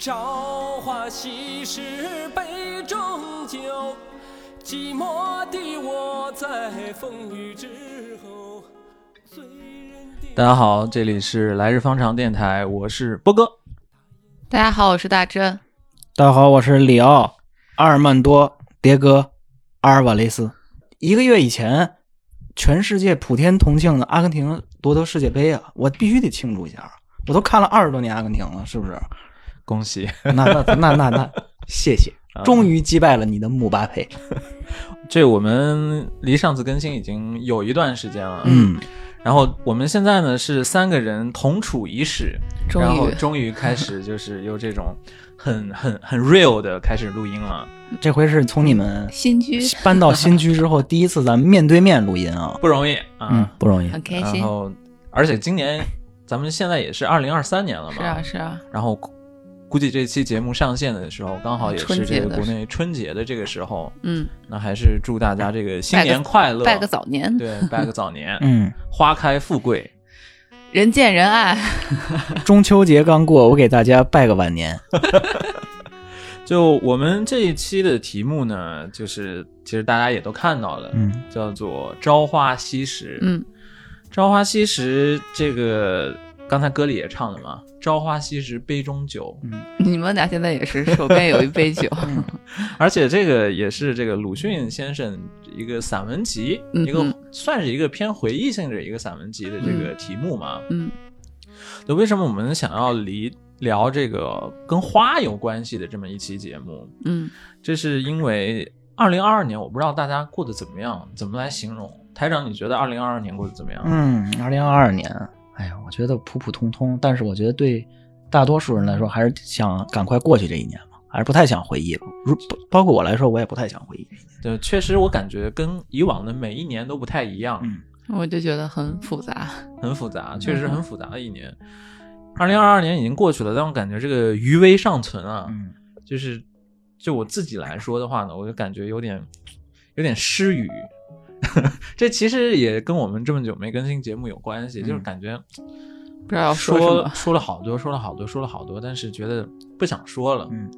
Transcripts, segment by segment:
朝花夕拾杯中酒，寂寞的我在风雨之后。醉人大家好，这里是来日方长电台，我是波哥。大家好，我是大真。大家好，我是里奥、阿尔曼多、迭戈、阿尔瓦雷斯。一个月以前，全世界普天同庆的阿根廷夺得世界杯啊！我必须得庆祝一下。我都看了二十多年阿根廷了，是不是？恭喜！那那那那那，谢谢，终于击败了你的姆巴佩。这我们离上次更新已经有一段时间了，嗯，然后我们现在呢是三个人同处一室，终于然后终于开始就是有这种很很很 real 的开始录音了，这回是从你们新居搬到新居之后，第一次咱们面对面录音啊，不容易啊。嗯，不容易。很开心。然后，而且今年咱们现在也是二零二三年了嘛，是啊，是啊，然后估估计这期节目上线的时候，刚好也是这个国内春节的这个时候，嗯，那还是祝大家这个新年快乐，拜个早年，对，拜个早年，嗯，花开富贵。人见人爱。中秋节刚过，我给大家拜个晚年。就我们这一期的题目呢，就是其实大家也都看到了，嗯，叫做“朝花夕拾”。嗯，朝花夕拾这个刚才歌里也唱了嘛，“朝花夕拾杯中酒”，嗯你们俩现在也是手边有一杯酒。而且这个也是这个鲁迅先生一个散文集，一个算是一个偏回忆性的一个散文集的这个题目嘛。嗯就为什么我们想要离聊这个跟花有关系的这么一期节目？嗯，这是因为二零二二年，我不知道大家过得怎么样，怎么来形容？台长，你觉得二零二二年过得怎么样？嗯，二零二二年，哎呀，我觉得普普通通，但是我觉得对大多数人来说，还是想赶快过去这一年嘛，还是不太想回忆了。如包括我来说，我也不太想回忆。对，确实我感觉跟以往的每一年都不太一样，嗯我就觉得很复杂。很复杂，确实很复杂的一年。二零二二年已经过去了，但我感觉这个余威尚存啊，嗯就是就我自己来说的话呢，我就感觉有点有点失语。这其实也跟我们这么久没更新节目有关系，就是嗯感觉不知道要说 说了好多，说了好多，说了好多，但是觉得不想说了。嗯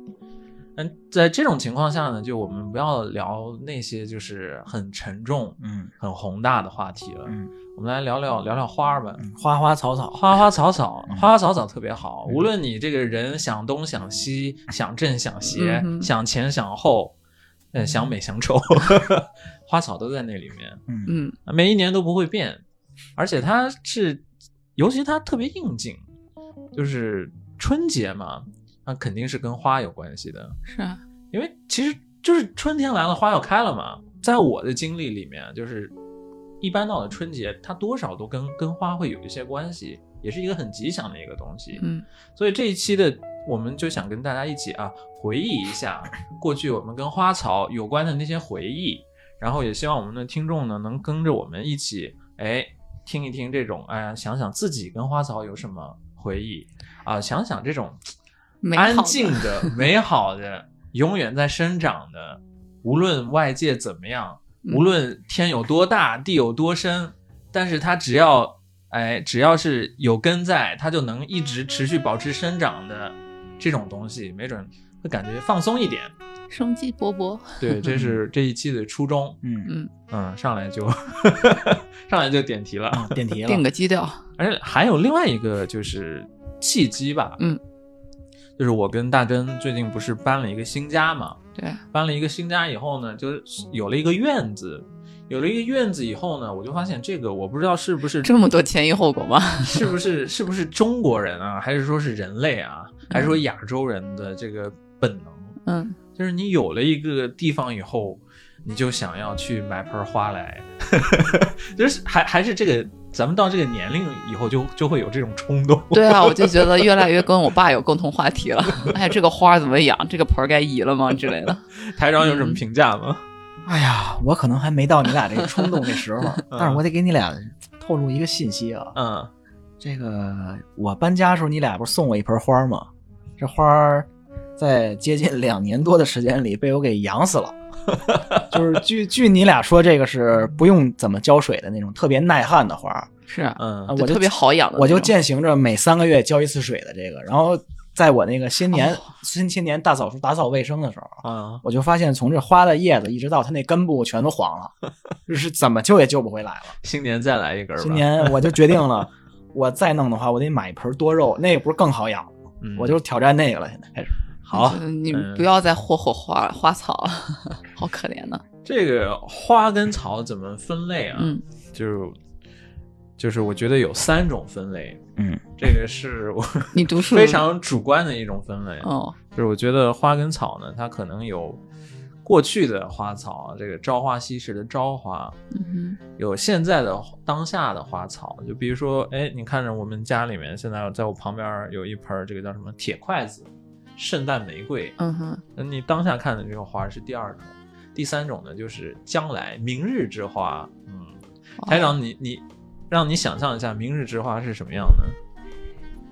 嗯，在这种情况下呢，就我们不要聊那些就是很沉重、嗯很宏大的话题了。嗯我们来聊聊聊聊花儿吧。嗯，花花草草，花花草草，嗯花花草草特别好。嗯无论你这个人想东想西，想正想邪，嗯想前想后，嗯，想美想丑，花草都在那里面，嗯嗯每一年都不会变。而且它是，尤其它特别应景，就是春节嘛，那肯定是跟花有关系的。是啊，因为其实就是春天来了，花要开了嘛。在我的经历里面，就是一般到了春节，它多少都跟跟花会有一些关系，也是一个很吉祥的一个东西。嗯所以这一期的我们就想跟大家一起啊，回忆一下过去我们跟花草有关的那些回忆，然后也希望我们的听众呢能跟着我们一起，哎，听一听这种，哎呀，想想自己跟花草有什么回忆啊，想想这种安静的、美好的、永远在生长的，无论外界怎么样，嗯无论天有多大、地有多深，但是它只要哎，只要是有根在，它就能一直持续保持生长的这种东西，没准会感觉放松一点。生机勃勃。对，这是这一期的初衷。嗯嗯，嗯，上来就上来就点题了。啊，点题了，定个基调。而且还有另外一个就是契机吧，嗯，就是我跟大珍最近不是搬了一个新家嘛，对，搬了一个新家以后呢，就是有了一个院子，有了一个院子以后呢，我就发现这个我不知道是不是这么多前因后果吗？是不是是不是中国人啊，还是说是人类啊，还是说亚洲人的这个本能，嗯，就是你有了一个地方以后，你就想要去买盆花来，就是还还是这个，咱们到这个年龄以后就就会有这种冲动。对啊，我就觉得越来越跟我爸有共同话题了。哎，这个花怎么养？这个盆儿该移了吗？之类的。台长有什么评价吗？哎呀，我可能还没到你俩这个冲动的时候，但是我得给你俩透露一个信息啊。嗯这个我搬家的时候，你俩不是送我一盆花吗？这花儿在接近两年多的时间里被我给养死了。就是据据你俩说，这个是不用怎么浇水的那种特别耐旱的花儿，是啊，嗯啊我特别好养的，我就践行着每三个月浇一次水的这个。然后在我那个新年、哦新青年大扫除、打扫卫生的时候，啊，我就发现从这花的叶子一直到它那根部全都黄了，就是怎么救也救不回来了。新年再来一根儿吧。今年我就决定了，我再弄的话，我得买一盆多肉，那个不是更好养吗？嗯我就挑战那个了，现在开始。好，你嗯不要再霍霍花花草了，好可怜呢。这个花跟草怎么分类啊？嗯就是就是我觉得有三种分类，嗯，这个是我你读书 非常主观的一种分类。哦，就是我觉得花跟草呢，它可能有过去的花草，这个朝花夕拾的朝花，嗯有现在的当下的花草。就比如说，哎，你看着我们家里面现在在我旁边有一盆这个叫什么铁筷子，圣诞玫瑰。嗯哼，那你当下看的这个花是第二种，第三种呢就是将来明日之花。嗯，哦台长，你你让你想象一下明日之花是什么样的？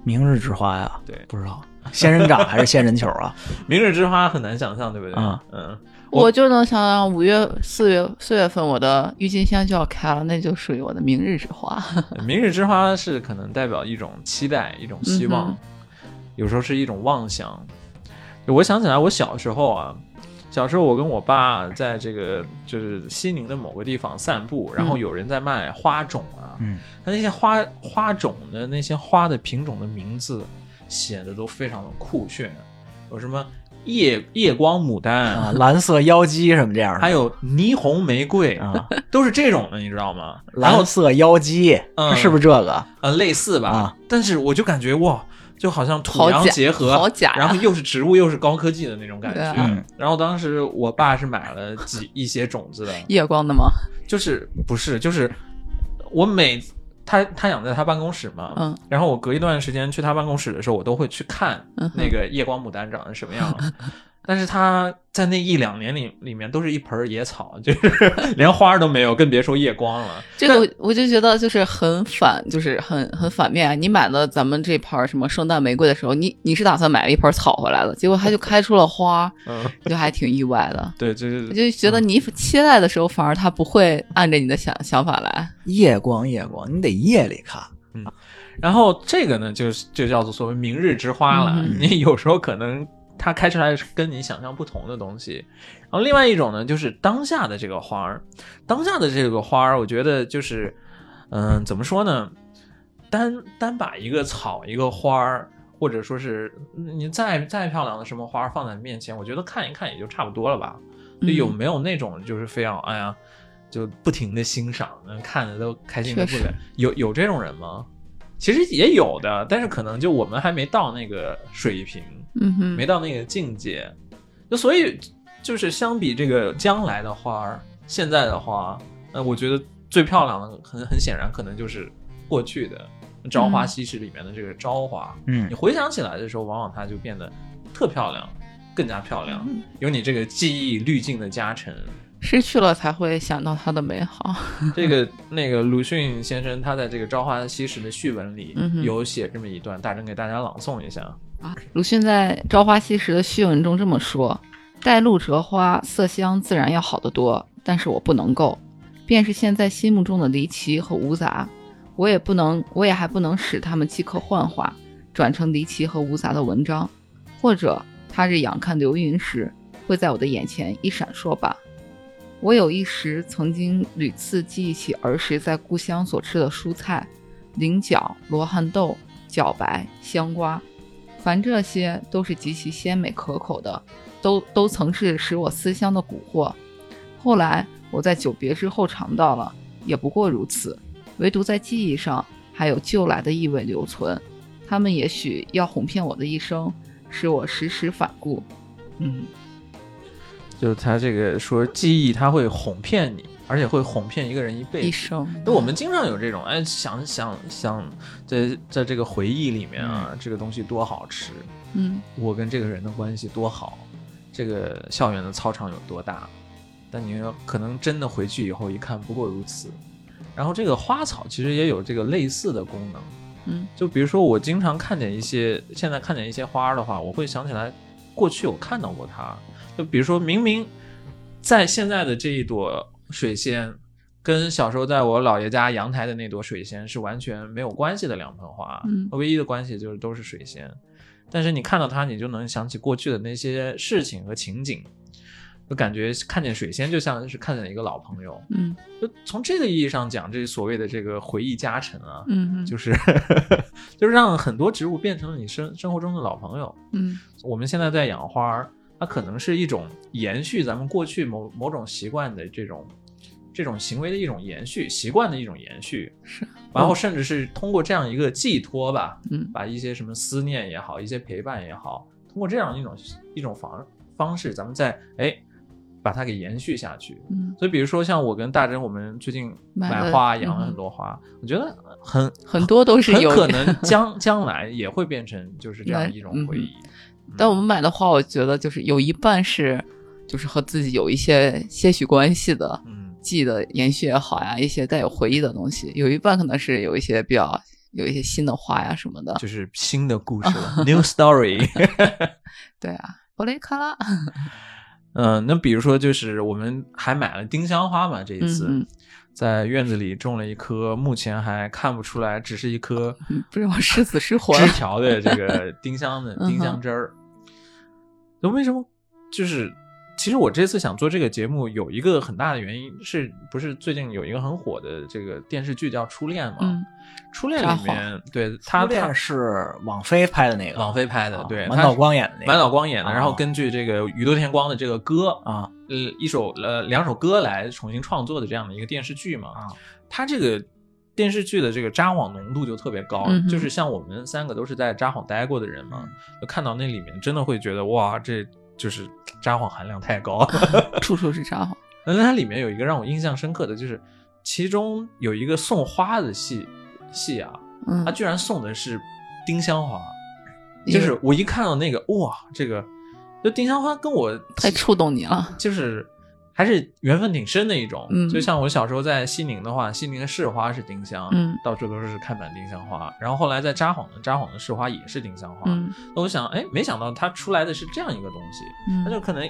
明日之花呀，对不知道仙人掌还是仙人球啊？明日之花很难想象，对不对？啊嗯，我就能想到五月、四月、四月份我的郁金香就要开了，那就属于我的明日之花。明日之花是可能代表一种期待，一种希望，有时候是一种妄想。我想起来，我小时候啊，小时候我跟我爸在这个就是西宁的某个地方散步，然后有人在卖花种啊，嗯，他那些花花种的那些花的品种的名字写的都非常的酷炫，有什么夜夜光牡丹，啊，蓝色妖姬什么这样的，还有霓虹玫瑰，啊，都是这种的，你知道吗？蓝色妖姬，嗯。是不是这个？呃，类似吧，啊。但是我就感觉哇，就好像土洋结合，好假呀然后又是植物又是高科技的那种感觉。然后当时我爸是买了几一些种子的，夜光的吗？就是不是就是我每他他养在他办公室嘛，嗯，然后我隔一段时间去他办公室的时候，我都会去看那个夜光牡丹长得什么样。但是他在那一两年里里面都是一盆野草，就是 连花儿都没有，更别说夜光了。这个我我就觉得就是很反，就是很很反面啊。你买了咱们这盆什么圣诞玫瑰的时候，你你是打算买一盆草回来的，结果它就开出了花，嗯，就还挺意外的。对，就是我就觉得你期待的时候，反而它不会按着你的想想法来。夜光夜光，你得夜里看。嗯然后这个呢，就是就叫做所谓明日之花了。嗯你有时候可能它开出来是跟你想象不同的东西。然后另外一种呢，就是当下的这个花儿，当下的这个花儿，我觉得就是，嗯、怎么说呢？单单把一个草、一个花儿，或者说是你再再漂亮的什么花儿放在面前，我觉得看一看也就差不多了吧。就有嗯没有那种就是非要哎呀，就不停的欣赏，看的都开心的不得了。有有这种人吗？其实也有的，但是可能就我们还没到那个水平，嗯哼，没到那个境界，就所以就是相比这个将来的花儿，现在的花，呃，我觉得最漂亮的很很显然可能就是过去的《朝花嗯夕拾》里面的这个朝花。嗯。你回想起来的时候，往往它就变得特漂亮，更加漂亮，嗯。有你这个记忆滤镜的加成。失去了才会想到它的美好。这个那个鲁迅先生他在这个《朝花夕拾》的序文里有写这么一段，大真给大家朗诵一下。啊，鲁迅在《朝花夕拾》的序文中这么说：“带露折花，色香自然要好得多，但是我不能够。便是现在心目中的离奇和芜杂，我也不能，我也还不能使它们即刻幻化，转成离奇和芜杂的文章，或者他日仰看流云时，会在我的眼前一闪烁吧。我有一时曾经屡次记忆起儿时在故乡所吃的蔬菜，菱角、罗汉豆、茭白、香瓜。”凡这些都是极其鲜美可口的，都都曾是使我思乡的蛊惑。后来我在久别之后尝到了，也不过如此。唯独在记忆上还有旧来的意味留存，他们也许要哄骗我的一生，使我时时反顾。嗯，就是他这个说记忆，他会哄骗你，而且会哄骗一个人一辈子。那我们经常有这种，哎，想想想，在在这个回忆里面啊，这个东西多好吃，嗯我跟这个人的关系多好，这个校园的操场有多大，但你要可能真的回去以后一看，不过如此。然后这个花草其实也有这个类似的功能，嗯就比如说我经常看见一些，现在看见一些花儿的话，我会想起来过去我看到过它。就比如说明明在现在的这一朵水仙，跟小时候在我姥爷家阳台的那朵水仙是完全没有关系的两盆花，嗯唯一的关系就是都是水仙。但是你看到它，你就能想起过去的那些事情和情景，就感觉看见水仙就像是看见一个老朋友。嗯就从这个意义上讲，这所谓的这个回忆加成啊，嗯就是 就是让很多植物变成了你生生活中的老朋友。嗯我们现在在养花儿，它可能是一种延续咱们过去某某种习惯的这种这种行为的一种延续，习惯的一种延续。是，然后甚至是通过这样一个寄托吧，嗯把一些什么思念也好，一些陪伴也好，通过这样一种一种方方式，咱们再哎把它给延续下去。嗯，所以，比如说像我跟大珍，我们最近买花，养了嗯很多花，我觉得很很多都是有很可 能将将来也会变成就是这样一种嗯回忆。但我们买的花，我觉得就是有一半是，就是和自己有一些些许关系的，嗯，记的延续也好呀，一些带有回忆的东西；有一半可能是有一些比较有一些新的花呀什么的。就是新的故事了，new story。对啊，布雷卡拉，嗯，那比如说就是我们还买了丁香花嘛，这一次。嗯在院子里种了一棵，目前还看不出来，只是一棵嗯，不知道是死是活。枝条的这个丁香的丁香枝儿。那为什么？就是其实我这次想做这个节目，有一个很大的原因，是不是最近有一个很火的这个电视剧叫《初恋》嘛？嗯，初恋里面对他恋是网飞拍的那个，网飞拍的，啊对，满岛光演的那个，满岛光演的，啊然后根据这个宇多田光的这个歌，啊呃，一首呃两首歌来重新创作的这样的一个电视剧嘛。啊，它这个电视剧的这个札幌浓度就特别高，嗯就是像我们三个都是在札幌待过的人嘛，就看到那里面真的会觉得哇，这就是札幌含量太高。处处是札幌。那它里面有一个让我印象深刻的就是，其中有一个送花的戏戏啊，嗯他，居然送的是丁香花，就是我一看到那个哇，这个就丁香花跟我太触动你了。就是还是缘分挺深的一种。嗯就像我小时候在西宁的话，西宁的市花是丁香，嗯到处都是看满丁香花。然后后来在札幌的札幌的市花也是丁香花。嗯那我想，哎，没想到它出来的是这样一个东西，嗯，它就可能，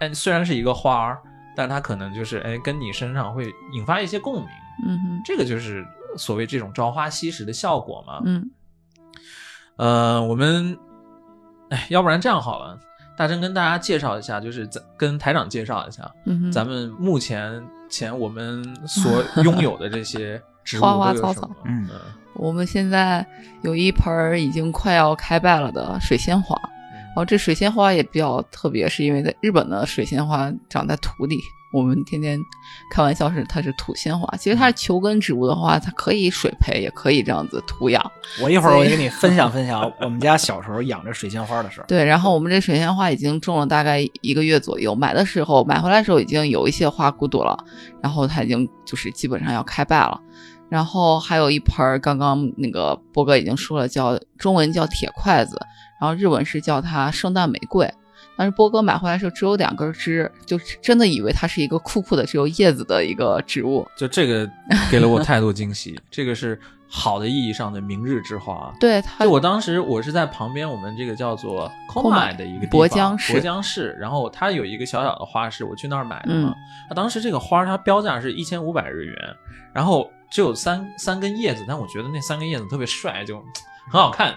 哎，虽然是一个花儿，但它可能就是哎跟你身上会引发一些共鸣。嗯哼这个就是所谓这种朝花夕拾的效果嘛。嗯呃，我们，哎，要不然这样好了，大真跟大家介绍一下，就是咱跟台长介绍一下，嗯，咱们目前前我们所 拥有的这些植物花花草草嗯我们现在有一盆儿已经快要开败了的水仙花，然后这水仙花也比较特别，是因为在日本的水仙花长在土里，我们天天开玩笑是它是土仙花，其实它是球根植物的话，它可以水培，也可以这样子土养。我一会儿我给你分享分享 我们家小时候养着水仙花的事儿。对，然后我们这水仙花已经种了大概一个月左右，买的时候买回来的时候已经有一些花骨朵了，然后它已经就是基本上要开败了。然后还有一盆儿，刚刚那个波哥已经说了，叫中文叫铁筷子，然后日文是叫它圣诞玫瑰。但是波哥买回来的时候只有两根枝，就真的以为它是一个酷酷的只有叶子的一个植物。就这个给了我太多惊喜，这个是好的意义上的明日之花。对它，就我当时我是在旁边我们这个叫做 Komai Komai 的一个地方博江市博江市，然后它有一个小小的花市，我去那儿买的嘛。它当时这个花它标价是一千五百日元，然后只有三三根叶子，但我觉得那三根叶子特别帅，就很好看。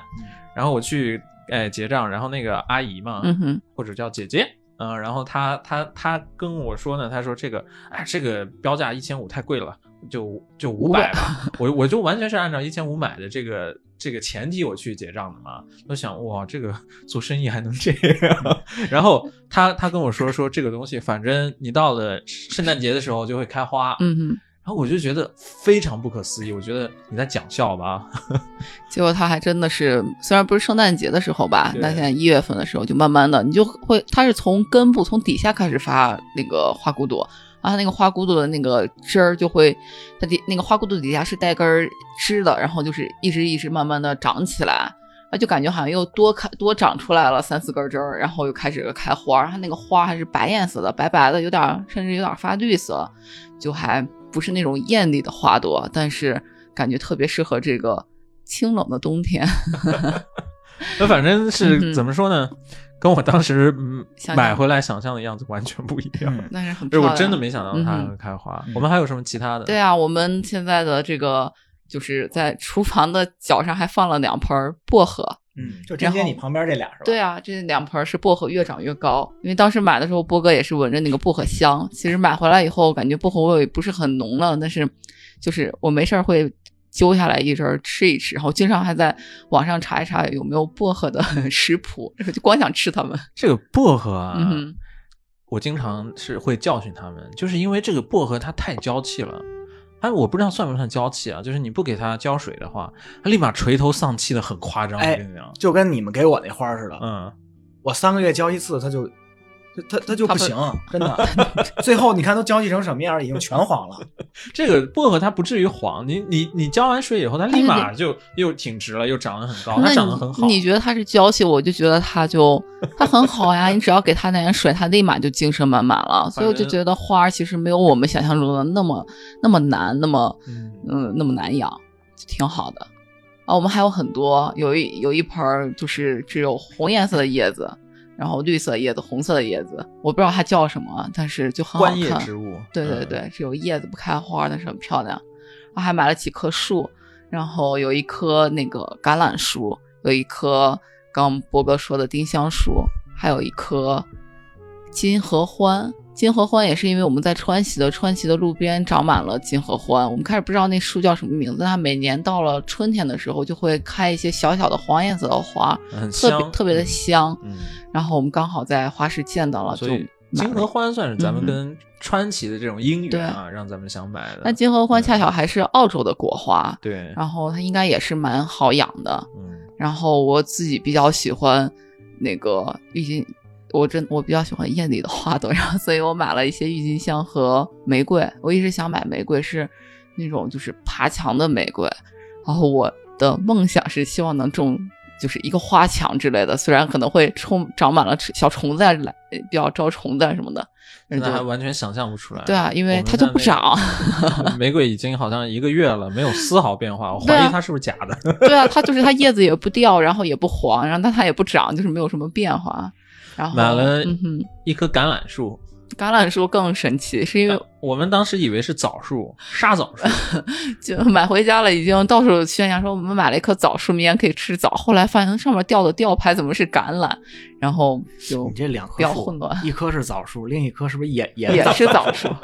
然后我去哎结账，然后那个阿姨嘛，嗯哼，或者叫姐姐，嗯、然后她她她跟我说呢，她说这个哎这个标价一千五太贵了，就就五百吧，我我就完全是按照一千五买的这个这个前提我去结账的嘛，我想哇这个做生意还能这样，然后她她跟我说说这个东西，反正你到了圣诞节的时候就会开花，嗯哼。然后我就觉得非常不可思议，我觉得你在讲笑吧，结果他还真的是，虽然不是圣诞节的时候吧，对那现在一月份的时候，就慢慢的，你就会，它是从根部从底下开始发那个花骨朵，然后那个花骨朵的那个枝儿就会，它底那个花骨朵底下是带根儿枝的，然后就是一直一直慢慢的长起来，啊，就感觉好像又多开多长出来了三四根枝儿，然后又开始开花，它那个花还是白颜色的，白白的，有点儿甚至有点发绿色，就还不是那种艳丽的花朵，但是感觉特别适合这个清冷的冬天。那反正嗯是怎么说呢，跟我当时嗯买回来想象的样子完全不一样。嗯但是很就是我。真的没想到它会开花。嗯我们还有什么其他的？对啊，我们现在的这个就是在厨房的角上还放了两盆薄荷，嗯，就针接你旁边这俩是吧？对啊，这两盆是薄荷越长越高，因为当时买的时候，波哥也是闻着那个薄荷香。其实买回来以后，感觉薄荷味不是很浓了，但是就是我没事儿会揪下来一根儿吃一吃，然后经常还在网上查一查有没有薄荷的 食谱，就光想吃它们。这个薄荷啊，嗯，我经常是会教训他们，就是因为这个薄荷它太娇气了。哎，我不知道算不算娇气啊？就是你不给它浇水的话，它立马垂头丧气的，很夸张。就跟你们给我那花似的，嗯，我三个月浇一次，它就它它它就不不行，真的。最后你看都交际成什么样儿，已经全黄了。这个薄荷它不至于黄，你你你浇完水以后，它立马就又挺直了，又长得很高，它长得很好。你你觉得它是娇气，我就觉得它就它很好呀。你只要给它点水，它立马就精神满满了。所以我就觉得花儿其实没有我们想象中的那么那么难，那么嗯嗯那么难养，就挺好的。啊，我们还有很多，有一有一盆儿就是只有红颜色的叶子，然后绿色叶子、红色的叶子，我不知道它叫什么，但是就很好观叶看。植物，嗯，对对对，只有叶子不开花，但是很漂亮。我还买了几棵树，然后有一棵那个橄榄树，有一棵刚波哥说的丁香树，还有一棵金合欢。金合欢也是因为我们在川西的川西的路边长满了金合欢，我们开始不知道那树叫什么名字，它每年到了春天的时候就会开一些小小的黄颜色的花，很特别，特别的嗯。香。嗯，然后我们刚好在花市见到了，就所以金合欢算是咱们嗯跟川崎的这种姻缘啊，让咱们想买的。那金合欢恰巧还是澳洲的国花，对，然后它应该也是蛮好养的。嗯，然后我自己比较喜欢那个郁金，我真我比较喜欢艳丽的花朵，然后所以我买了一些郁金香和玫瑰。我一直想买玫瑰，是那种就是爬墙的玫瑰。然后我的梦想是希望能种就是一个花墙之类的，虽然可能会充长满了小虫子啊，来比较招虫子啊什么的。现在还完全想象不出来。对啊，因为它就不长。玫瑰已经好像一个月了，没有丝毫变化，我怀疑它是不是假的。对啊，它就是它叶子也不掉，然后也不黄，然后但它也不长，就是没有什么变化。然后买了一棵橄榄树，橄榄树更神奇，是因为我们当时以为是枣树，沙枣树。就买回家了，已经到处宣扬说我们买了一棵枣树，明年可以吃枣。后来发现上面吊的吊牌怎么是橄榄，然后就你这两棵比较树混乱，一棵是枣树，另一棵是不是也 也也是枣枣树。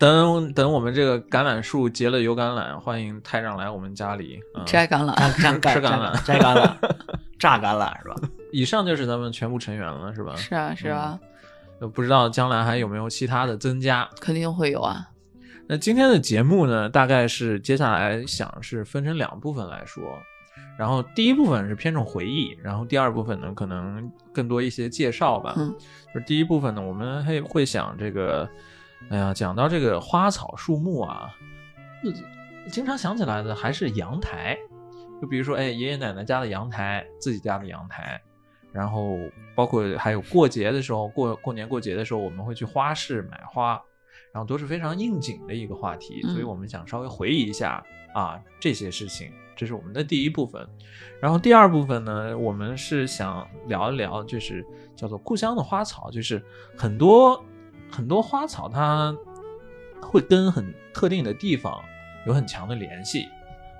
等等，我们这个橄榄树结了油橄榄，欢迎太让来我们家里。嗯、摘橄榄，摘摘吃橄榄摘橄榄，榨橄榄是吧？以上就是咱们全部成员了，是吧？是啊是啊，呃不知道将来还有没有其他的增加。肯定会有啊。那今天的节目呢，大概是接下来想是分成两部分来说，然后第一部分是偏重回忆，然后第二部分呢可能更多一些介绍吧。嗯，就是第一部分呢，我们会会想这个，哎呀，讲到这个花草树木啊，经常想起来的还是阳台，就比如说哎爷爷奶奶家的阳台，自己家的阳台。然后包括还有过节的时候，过过年过节的时候，我们会去花市买花，然后都是非常应景的一个话题，所以嗯我们想稍微回忆一下啊这些事情，这是我们的第一部分。然后第二部分呢，我们是想聊一聊，就是叫做故乡的花草，就是很多很多花草它会跟很特定的地方有很强的联系。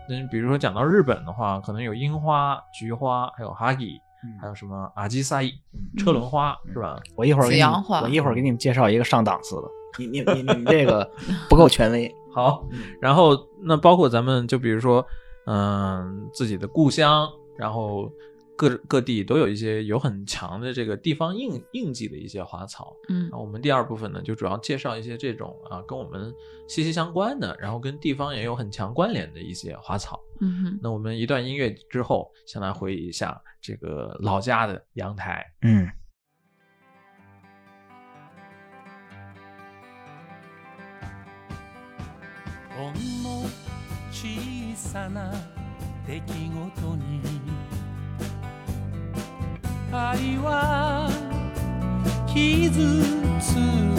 那，比如说讲到日本的话，可能有樱花、菊花，还有哈吉，还有什么阿基萨伊、车轮花，是吧？我一会儿给你我一会儿给你们介绍一个上档次的。你你你你这个 不够权威。好，然后那包括咱们就比如说，嗯、自己的故乡，然后各各地都有一些有很强的这个地方印印记的一些花草。嗯那我们第二部分呢，就主要介绍一些这种啊跟我们息息相关的，然后跟地方也有很强关联的一些花草。嗯哼，那我们一段音乐之后，先来回忆一下这个老家的阳台。嗯，ほんの小さな出来事に 愛は傷つ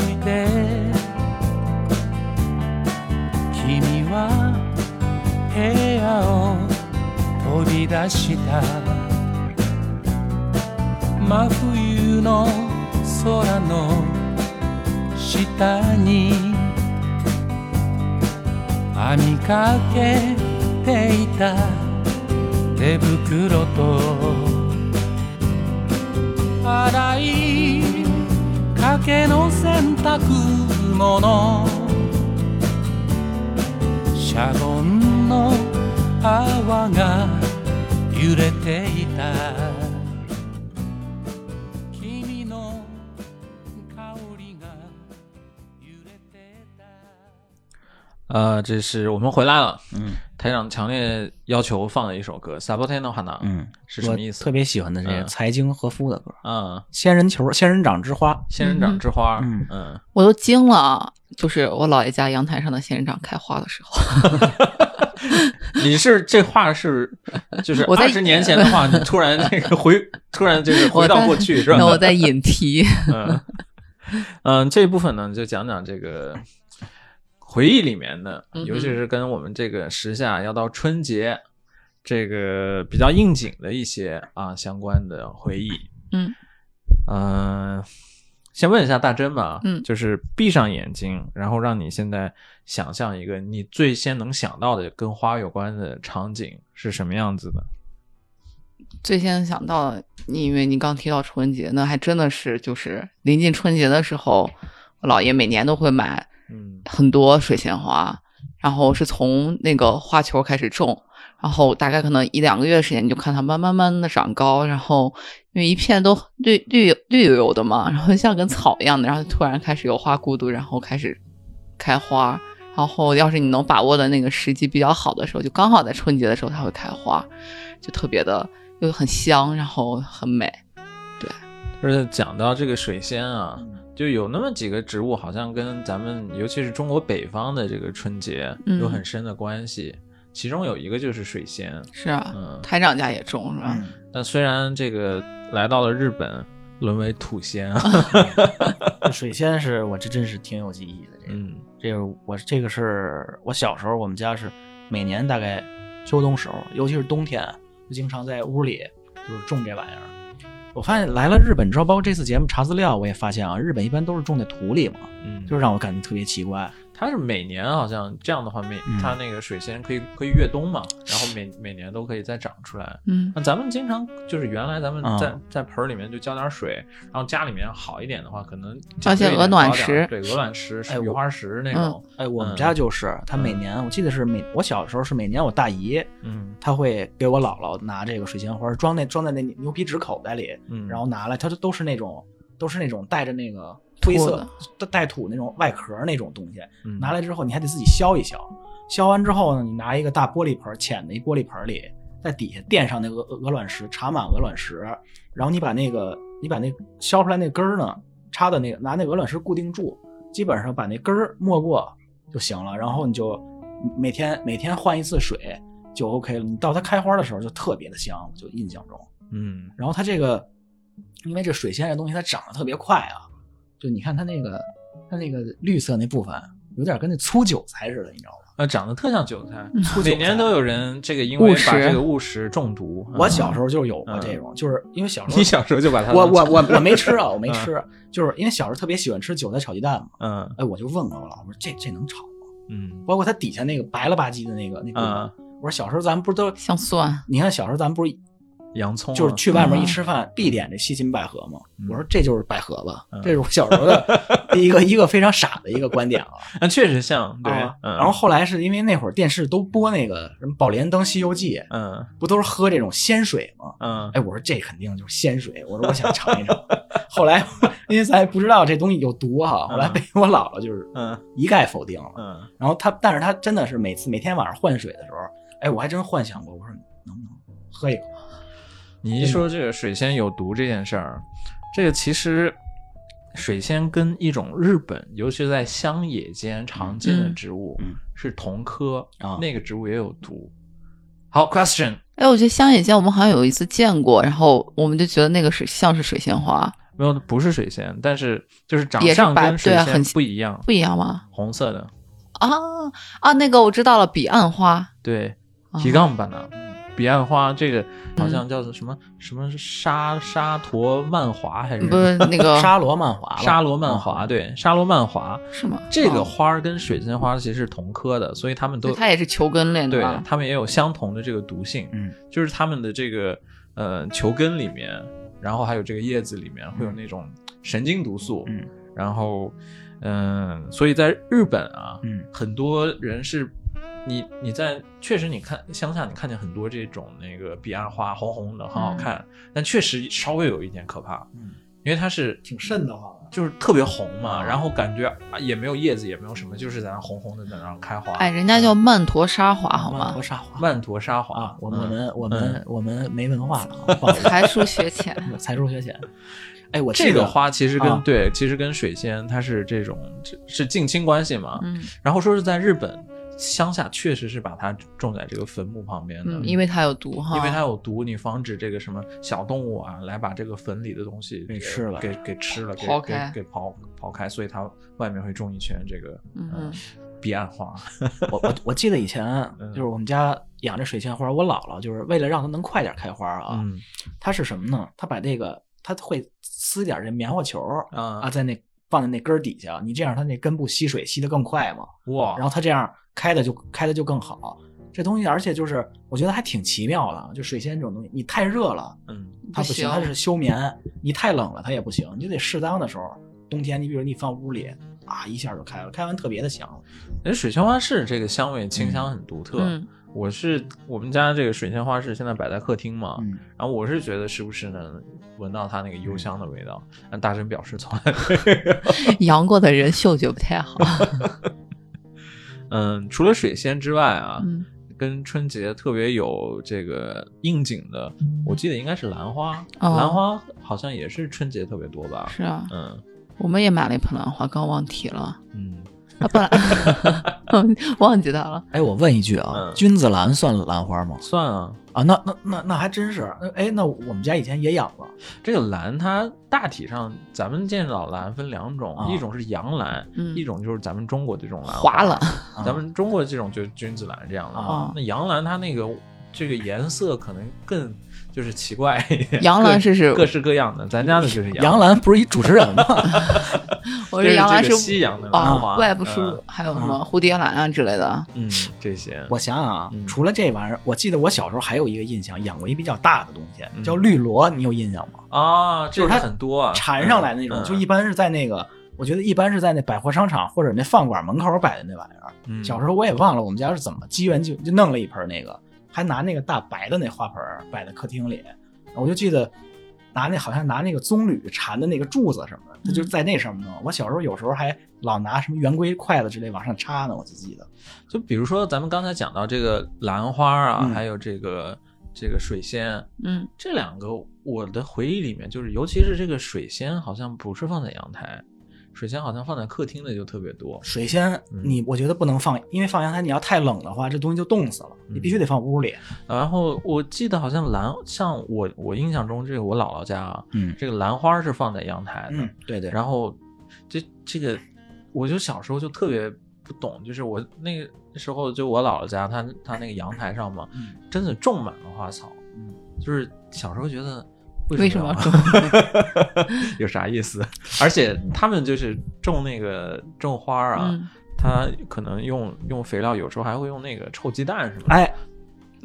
いて君は部屋を飛び出した真冬の空の下に網かけていた手手袋と洗いかけの洗濯物シャボンの泡が揺れていた。君の香りが揺れてた。呃，这是我们回来了。嗯台长强烈要求放的一首歌《Saboteno Hana》，嗯，是什么意思？特别喜欢的这个嗯。财经和夫的歌，嗯，《仙人球》《仙人掌之花》。仙人掌之花，嗯。嗯，我都惊了，就是我姥爷家阳台上的仙人掌开花的时候，你是这话是就是我在二十年前的话，你突然那个回突然就是回到过去是吧？那我在引题。嗯。嗯，这一部分呢，就讲讲这个回忆里面的，尤其是跟我们这个时下要到春节这个比较应景的一些啊相关的回忆。嗯嗯、先问一下大珍吧，嗯就是闭上眼睛，然后让你现在想象一个你最先能想到的跟花有关的场景是什么样子的？最先想到的，因为你刚提到春节，那还真的是就是临近春节的时候，我姥爷每年都会买嗯很多水仙花，然后是从那个花球开始种，然后大概可能一两个月的时间，你就看它慢慢慢的长高，然后因为一片都绿绿绿油油的嘛，然后像跟草一样的，然后突然开始有花骨朵，然后开始开花。然后，要是你能把握的那个时机比较好的时候，就刚好在春节的时候它会开花，就特别的又很香，然后很美。对就是讲到这个水仙啊，嗯就有那么几个植物，好像跟咱们尤其是中国北方的这个春节嗯有很深的关系。其中有一个就是水仙，是啊，嗯台长家也种是吧？嗯，但虽然这个来到了日本，沦为土仙啊，这水仙是我这真是挺有记忆的。这个，嗯这个我这个是我小时候，我们家是每年大概秋冬时候，尤其是冬天，就经常在屋里就是种这玩意儿。我发现来了日本之后，包括这次节目查资料，我也发现啊，日本一般都是种在土里嘛，嗯，就是让我感觉特别奇怪。它是每年好像这样的话，每嗯。它那个水仙可以可以越冬嘛，然后每 每年都可以再长出来。嗯。那咱们经常就是原来咱们嗯。在、在盆儿里面就浇点水，然后家里面好一点的话，可能而且讲究一点鹅卵石。对鹅卵石、哎我雨花石那种，哎，我们嗯。家就是他每年，我记得是每我小时候是每年我大姨嗯。她会给我姥姥拿这个水仙花装那装在那牛皮纸口袋里，嗯，然后拿来，它都都是那种都是那种带着那个灰色土带土那种外壳那种东西，嗯。拿来之后你还得自己削一削，削完之后呢，你拿一个大玻璃盆，浅的一玻璃盆里，在底下垫上那个鹅鹅卵石，插满鹅卵石，然后你把那个你把那削出来那根儿呢，插到那个拿那鹅卵石固定住，基本上把那根儿没过就行了，然后你就每天每天换一次水就 OK 了，你到它开花的时候就特别的香，就印象中。嗯。然后它这个，因为这水仙这东西它长得特别快啊，就你看它那个它那个绿色那部分，有点跟那粗韭菜似的，你知道吗？呃，长得特像韭菜，粗韭菜每年都有人这个因为误食把这个误食中毒。我嗯小时候就有过这种，就是因为小时候 你小时候就把它我我我我没吃啊，我没吃，就是因为小时候特别喜欢吃韭菜炒鸡蛋嘛。嗯哎，我就问过我老婆，这这能炒吗？嗯包括它底下那个白了吧唧的那个那部分，嗯我说小时候咱们不是都，像蒜，你看小时候咱们不是洋葱啊就是去外面一嗯吃饭必点这西芹百合嘛。嗯我说这就是百合吧，嗯这是我小时候的一个一个非常傻的一个观点啊。那，确实像对然后后来是因为那会儿电视都播那个什么《宝莲灯西游记》，嗯不都是喝这种鲜水吗？嗯哎，我说这肯定就是鲜水，我说我想尝一尝。后来因为咱也不知道这东西有毒哈，后来被我姥姥就是嗯一概否定了。嗯然后他，但是他真的是每次每天晚上换水的时候，哎，我还真幻想过，我说能不能喝一口？你一说这个水仙有毒这件事儿，这个其实水仙跟一种日本，尤其在乡野间常见的嗯。植物、嗯。是同科，啊那个植物也有毒。好，question。哎，我觉得乡野间我们好像有一次见过，然后我们就觉得那个是像是水仙花，没有不是水仙，但是就是长相跟水对啊很仙不一样，不一样吗？红色的，啊啊，那个我知道了，彼岸花。对，啊。提杠吧呢，彼岸花这个好像叫做什么、什么沙沙陀曼华还是不是那个沙罗曼华，沙罗曼华？啊，对，沙罗曼华是吗？这个哦花儿跟水仙花其实是同科的，所以它们都它也是球根类的对吧？它们也有相同的这个毒性，嗯，就是它们的这个呃球根里面，然后还有这个叶子里面会有那种神经毒素，嗯然后嗯、所以在日本啊，嗯很多人是。你你在确实你看乡下，你看见很多这种那个彼岸花红红的，很好看，但确实稍微有一点可怕，嗯，因为它是挺瘆得慌的。就是特别红嘛，啊然后感觉啊也没有叶子，也没有什么，就是在那红红的在那开花。哎，人家叫曼陀沙华好吗曼陀？沙华曼陀沙华啊，我们嗯我们我们嗯我们没文化了 才疏学浅。才疏学浅。哎，我这个花其实跟、啊对，其实跟水仙它是这种是是近亲关系嘛。嗯然后说是在日本乡下确实是把它种在这个坟墓旁边的，嗯，因为它有毒哈。因为它有毒，你防止这个什么小动物啊来把这个坟里的东西给吃了给给吃了，给刨开给给刨刨开，所以它外面会种一圈这个嗯呃彼岸花。我我我记得以前嗯就是我们家养这水仙花，我姥姥就是为了让它能快点开花啊，嗯她是什么呢？它把这个它会撕点这棉花球啊啊，在那放在那根儿底下，你这样它那根部吸水吸得更快嘛，哇，然后它这样开的就开的就更好。这东西而且就是我觉得还挺奇妙的，就水仙这种东西，你太热了嗯它不行，它是休眠；你太冷了它也不行，你就得适当的时候，冬天你比如你放屋里啊，一下就开了，开完特别的香。哎，水仙花是这个香味清香很独特。嗯我是我们家这个水仙花是现在摆在客厅嘛，嗯，然后我是觉得时不时能闻到它那个幽香的味道。但大神表示从来 没有。阳过的人嗅觉不太好。嗯，除了水仙之外啊，嗯，跟春节特别有这个应景的，我记得应该是兰花。哦兰花好像也是春节特别多吧？是啊，嗯我们也买了一盆兰花，刚忘提了嗯，啊，不然 忘记它了。哎，我问一句啊，嗯君子兰算兰花吗？算啊。啊，那那那那还真是。哎，那我们家以前也养了。这个兰它大体上，咱们见到兰分两种，啊一种是洋兰，嗯一种就是咱们中国的这种兰华兰，啊咱们中国这种就是君子兰这样的啊那洋兰它那个这个颜色可能更就是奇怪。一点，洋兰是是各各式各样的，咱家的就是杨杨澜。不是一主持人吗？我这是是洋兰是这个西洋的。兰花，哦，外部嗯。树还有什么蝴蝶兰啊之类的。嗯这些，我想想啊嗯，除了这玩意儿，我记得我小时候还有一个印象，养过一比较大的东西，嗯。叫绿萝，你有印象吗？啊，就是它很多啊，缠上来那种，嗯。就一般是在那个，我觉得一般是在那百货商场或者那饭馆门口摆的那玩意儿。嗯。小时候我也忘了我们家是怎么机缘就就弄了一盆那个，还拿那个大白的那花盆摆在客厅里，我就记得拿那好像拿那个棕榈缠的那个柱子什么的，它就在那上面弄。我小时候有时候还老拿什么圆规筷子之类往上插呢，我就记得。就比如说咱们刚才讲到这个兰花啊，嗯还有这个这个水仙，嗯，这两个我的回忆里面，就是尤其是这个水仙，好像不是放在阳台，水仙好像放在客厅的就特别多。水仙嗯你我觉得不能放，因为放阳台你要太冷的话，这东西就冻死了，你必须得放屋里。然后我记得好像兰，像我我印象中这个我姥姥家啊，嗯这个兰花是放在阳台的，嗯，对对。然后这这个，我就小时候就特别不懂，就是我那个时候就我姥姥家，她她那个阳台上嘛，嗯真的种满了花草，嗯，就是小时候觉得为什么要要种？有啥意思？而且他们就是种那个种花啊，嗯，他可能用用肥料，有时候还会用那个臭鸡蛋什么的，哎，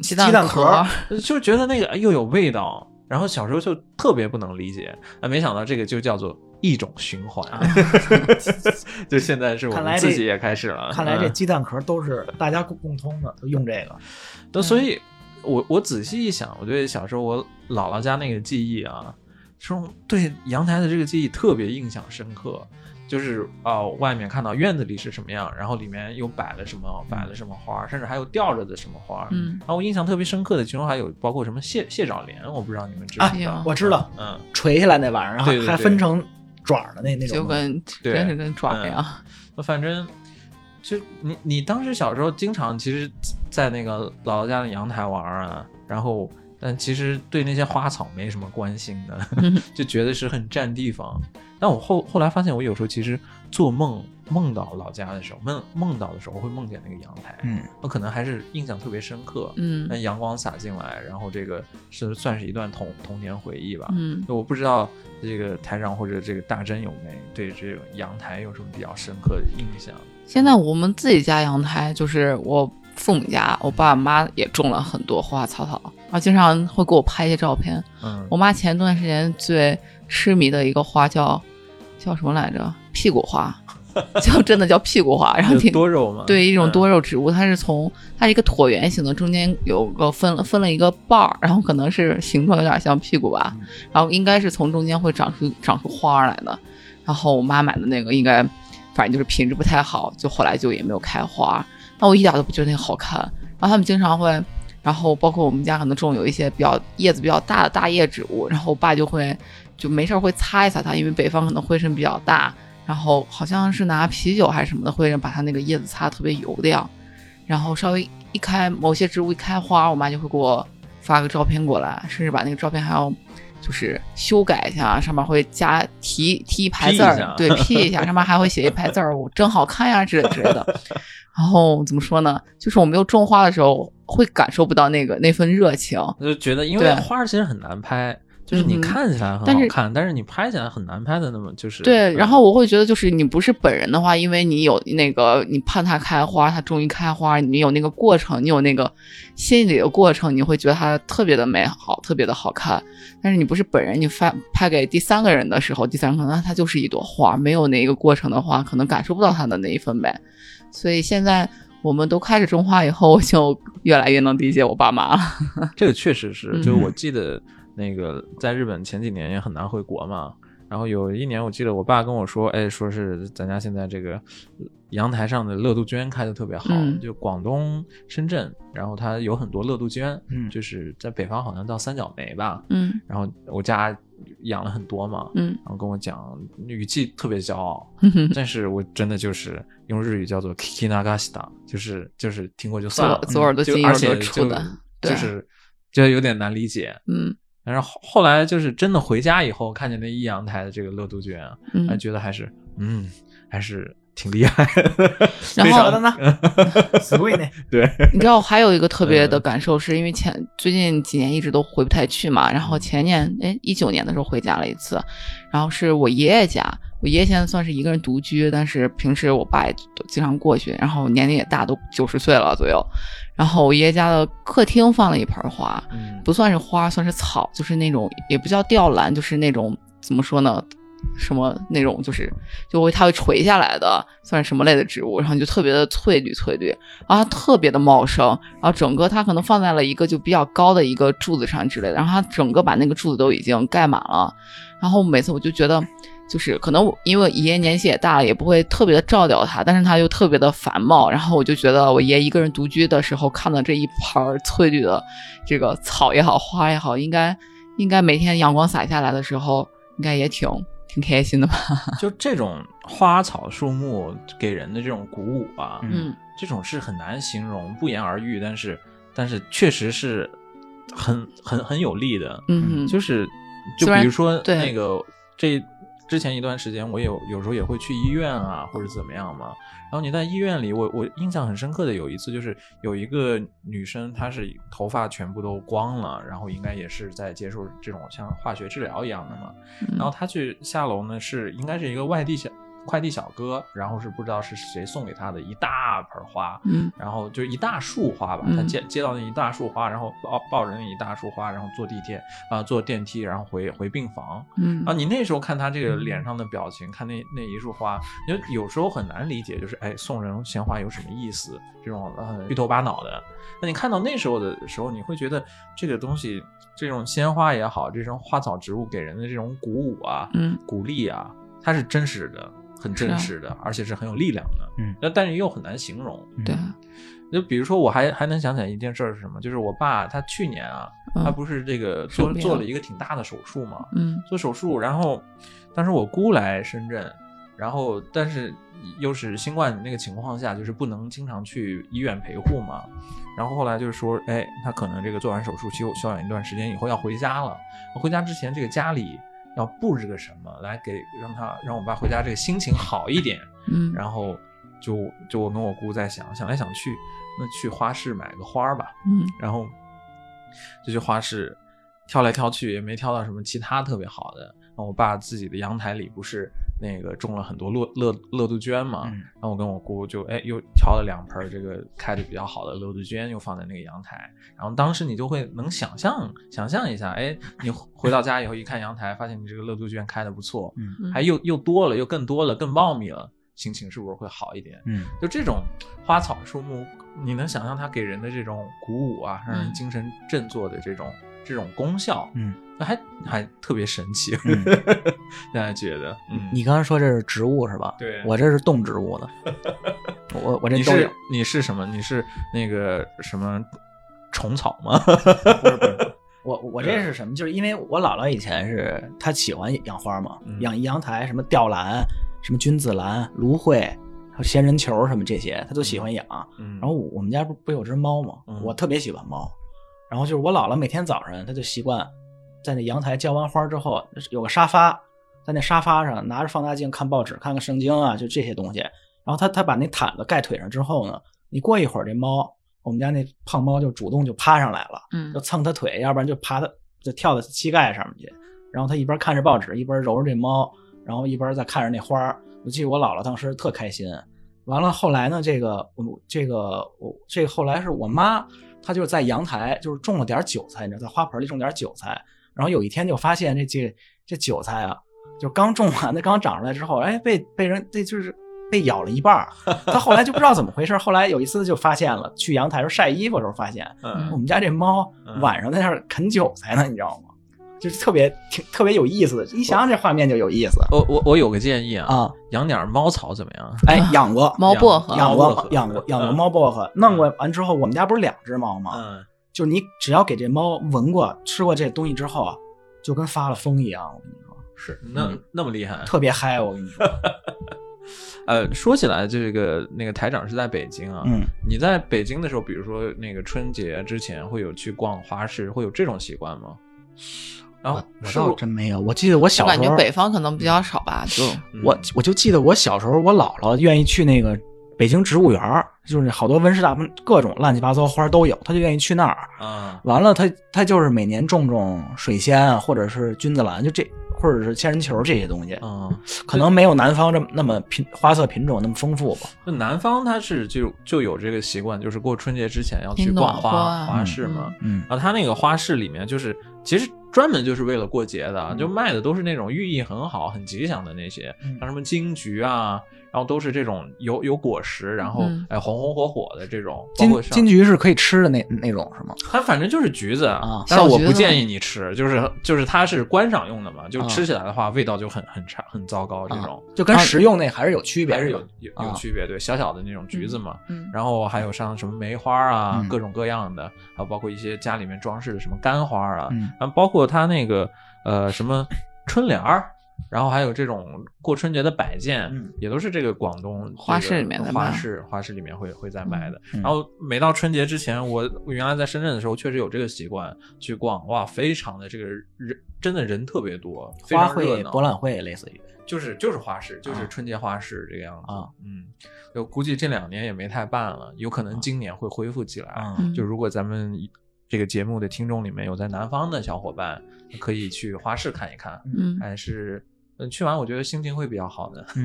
鸡蛋壳。壳，就觉得那个哎又有味道，然后小时候就特别不能理解，啊，没想到这个就叫做一种循环，就现在是我看来这们自己也开始了，看来这嗯。鸡蛋壳都是大家共共通的，都用这个。都所以我我仔细一想，我对小时候我姥姥家那个记忆啊，说对阳台的这个记忆特别印象深刻。就是啊、外面看到院子里是什么样，然后里面又摆了什么，摆了什么花，甚至还有吊着的什么花。嗯然后我印象特别深刻的，其中还有包括什么蟹蟹爪莲，我不知道你们知不啊知道？有我知道，嗯，垂下来那玩意儿，还分成爪的那那种。就跟对真是跟爪一样。反正就你你当时小时候经常其实，在那个姥姥家的阳台玩啊，然后但其实对那些花草没什么关心的，嗯 就觉得是很占地方。但我后后来发现，我有时候其实做梦梦到老家的时候，梦梦到的时候会梦见那个阳台，嗯，我可能还是印象特别深刻。嗯那阳光洒进来，然后这个是算是一段童童年回忆吧。嗯，我不知道这个台长或者这个大真有没对这种阳台有什么比较深刻的印象？现在我们自己家阳台就是我父母家，我爸妈也种了很多花花草草，然后经常会给我拍一些照片。嗯，我妈前段时间最痴迷的一个花叫叫什么来着？屁股花，叫真的叫屁股花，然后挺多肉吗？对，一种嗯多肉植物，它是从它是一个椭圆形的，中间有个分了分了一个瓣儿，然后可能是形状有点像屁股吧，然后应该是从中间会长出长出花儿来的。然后我妈买的那个应该反正就是品质不太好，就后来就也没有开花。那我一点都不觉得那个好看。然后他们经常会，然后包括我们家可能种有一些比较叶子比较大的大叶植物，然后我爸就会就没事儿会擦一擦它，因为北方可能灰尘比较大，然后好像是拿啤酒还是什么的，会把它那个叶子擦特别油亮，然后稍微一开某些植物一开花，我妈就会给我发个照片过来，甚至把那个照片还要就是修改一下，上面会加提提一排字儿，对，P 一下，上面还会写一排字儿，我真好看呀之类之类的。然后怎么说呢？就是我没有种花的时候，会感受不到那个那份热情。就觉得，因为花儿其实很难拍，就是你嗯看起来很好看，但是你拍起来很难拍的，那么就是对，嗯然后我会觉得，就是你不是本人的话，因为你有那个，你盼它开花，它终于开花，你有那个过程，你有那个心理的过程，你会觉得它特别的美好，特别的好看。但是你不是本人，你发拍给第三个人的时候，第三个人可能它就是一朵花，没有那个过程的话，可能感受不到它的那一份美。所以现在我们都开始种花以后，我就越来越能理解我爸妈了。这个确实是，嗯就我记得那个在日本前几年也很难回国嘛，然后有一年我记得我爸跟我说，哎，说是咱家现在这个阳台上的乐杜鹃开的特别好，嗯就广东深圳，然后它有很多乐杜鹃，嗯就是在北方好像叫三角梅吧，嗯然后我家养了很多嘛，嗯然后跟我讲语气特别骄傲，但是我真的就是用日语叫做 kiki nagashita，就是就是听过就算了，左左耳朵就进右耳朵出的，对就是就有点难理解。嗯但是后后来就是真的回家以后，看见那一阳台的这个乐杜鹃啊，还嗯，觉得还是嗯还是挺厉害的。然后非常的呢，すごいね。对，你知道还有一个特别嗯的感受，是因为前最近几年一直都回不太去嘛，然后前年哎一九年的时候回家了一次，然后是我爷爷家，我爷爷现在算是一个人独居，但是平时我爸也都经常过去，然后年龄也大，都九十岁了左右， 然后我爷爷家的客厅放了一盆花，嗯不算是花，算是草，就是那种也不叫吊兰，就是那种怎么说呢？什么那种就是就会它会垂下来的，算是什么类的植物，然后就特别的翠绿翠绿，然后它特别的茂盛，然后整个它可能放在了一个就比较高的一个柱子上之类的，然后它整个把那个柱子都已经盖满了，然后每次我就觉得。就是可能我因为我爷爷年纪也大了，也不会特别的照料他，但是他又特别的繁茂，然后我就觉得我爷一个人独居的时候看到这一盘儿翠绿的这个草也好，花也好，应该应该每天阳光洒下来的时候，应该也挺挺开心的吧？就这种花草树木给人的这种鼓舞啊，嗯这种是很难形容，不言而喻，但是但是确实是很很很有力的。嗯，就是就比如说对那个这之前一段时间，我有有时候也会去医院啊，或者怎么样嘛。然后你在医院里，我我印象很深刻的有一次，就是有一个女生，她是头发全部都光了，然后应该也是在接受这种像化学治疗一样的嘛。嗯然后她去下楼呢，是应该是一个外地小快递小哥，然后是不知道是谁送给他的一大盆花，嗯然后就一大束花吧，嗯他接接到那一大束花，然后抱抱着那一大束花，然后坐地铁啊、坐电梯，然后回回病房。嗯啊，你那时候看他这个脸上的表情，看那那一束花，你就有时候很难理解，就是哎，送人鲜花有什么意思？这种呃虚头巴脑的。那你看到那时候的时候，你会觉得这个东西，这种鲜花也好，这种花草植物给人的这种鼓舞啊、嗯鼓励啊，它是真实的，很是啊真实的，而且是很有力量的。嗯，那但是又很难形容。对，就比如说，我还还能想起来一件事儿是什么？就是我爸他去年啊，嗯他不是这个做做了一个挺大的手术嘛，嗯做手术，然后当时我姑来深圳，然后但是又是新冠那个情况下，就是不能经常去医院陪护嘛。然后后来就是说，哎，他可能这个做完手术休休养一段时间以后要回家了。回家之前，这个家里要布置个什么来给让他让我爸回家这个心情好一点。嗯，然后就就我跟我姑在想想来想去，那去花市买个花儿吧。嗯然后就去花市挑来挑去，也没挑到什么其他特别好的。然后我爸自己的阳台里不是那个种了很多乐乐乐杜鹃嘛，嗯然后我跟我姑就哎又挑了两盆儿这个开的比较好的乐杜鹃，又放在那个阳台。然后当时你就会能想象想象一下，哎，你回到家以后一看阳台，发现你这个乐杜鹃开的不错，嗯还又又多了，又更多了，更茂密了，心情是不是会好一点？嗯就这种花草树木，你能想象它给人的这种鼓舞啊，让人嗯精神振作的这种这种功效，嗯，那还还特别神奇，嗯 大家觉得？嗯，你刚才说这是植物是吧？对我这是动植物的，我我这都有你是。你是什么？你是那个什么虫草吗？不是不是，我我这是什么？就是因为我姥姥以前是她喜欢养花嘛，嗯养一阳台，什么吊兰、什么君子兰、芦荟、还有仙人球什么这些，她都喜欢养。嗯，然后我我们家不不有只猫吗？嗯我特别喜欢猫。然后就是我姥姥每天早上，她就习惯在那阳台浇完花之后，有个沙发，在那沙发上拿着放大镜看报纸，看看圣经啊，就这些东西。然后她她把那毯子盖腿上之后呢，你过一会儿这猫，我们家那胖猫就主动就趴上来了。嗯就蹭她腿，要不然就爬她，就跳到膝盖上面去。然后她一边看着报纸，一边揉着这猫，然后一边在看着那花。我记得我姥姥当时特开心。完了后来呢，这个我这个我这个后来是我妈，她就是在阳台就是种了点韭菜，你知道，在花盆里种点韭菜。然后有一天就发现这这这韭菜啊，就刚种完的，刚长出来之后，哎，被被人这就是被咬了一半儿。他后来就不知道怎么回事，后来有一次就发现了，去阳台时候晒衣服的时候发现，嗯我们家这猫嗯晚上在那儿啃韭菜呢，你知道吗？就是特别挺特别有意思的，一想想这画面就有意思我我我有个建议啊，啊！养点猫草怎么样？哎，养过猫薄荷，养过养过养过嗯猫薄荷，弄过完之后，我们家不是两只猫吗？嗯，就是你只要给这猫闻过、吃过这东西之后啊，就跟发了疯一样。我跟你说，是那嗯那么厉害？特别嗨。我跟你说，呃，说起来，这个那个台长是在北京啊。嗯，你在北京的时候，比如说那个春节之前会有去逛花市，会有这种习惯吗？然后我倒真没有。我记得我我小时候，感觉北方可能比较少吧，就嗯我我就记得我小时候，我姥姥愿意去那个北京植物园，就是好多温室大棚，各种乱七八糟花都有，她就愿意去那儿。啊，完了，她她就是每年种种水仙啊，或者是君子兰，就这，或者是仙人球这些东西，嗯，可能没有南方这么那么品花色品种那么丰富吧。那南方它是就就有这个习惯，就是过春节之前要去挺逛花花市嘛。嗯然后它那个花市里面就是其实专门就是为了过节的，嗯。就卖的都是那种寓意很好、很吉祥的那些，嗯。像什么金桔啊，然后都是这种有有果实，然后嗯。哎红红火火的这种，包金括金桔是可以吃的那那种是吗？它反正就是橘子啊但是我不建议你吃，就是就是它是观赏用的嘛，就啊吃起来的话味道就很很差很糟糕，这种、就跟食用那还是有区别，还是有有有啊区别，对，小小的那种橘子嘛，嗯。然后还有像什么梅花啊，嗯。各种各样的，还有包括一些家里面装饰的什么干花啊，嗯。然后包括它那个呃什么春联儿。然后还有这种过春节的摆件，嗯也都是这个广东花市里面的花市花市里面会会在卖的。嗯然后每到春节之前，我我原来在深圳的时候，确实有这个习惯去逛，哇，非常的这个人真的人特别多，花。卉博览会类似于就是就是花市，就是啊春节花市这个样子。啊嗯，就估计这两年也没太办了，有可能今年会恢复起来。就如果咱们这个节目的听众里面有在南方的小伙伴，可以去花市看一看，嗯，还是嗯去完我觉得心情会比较好的。嗯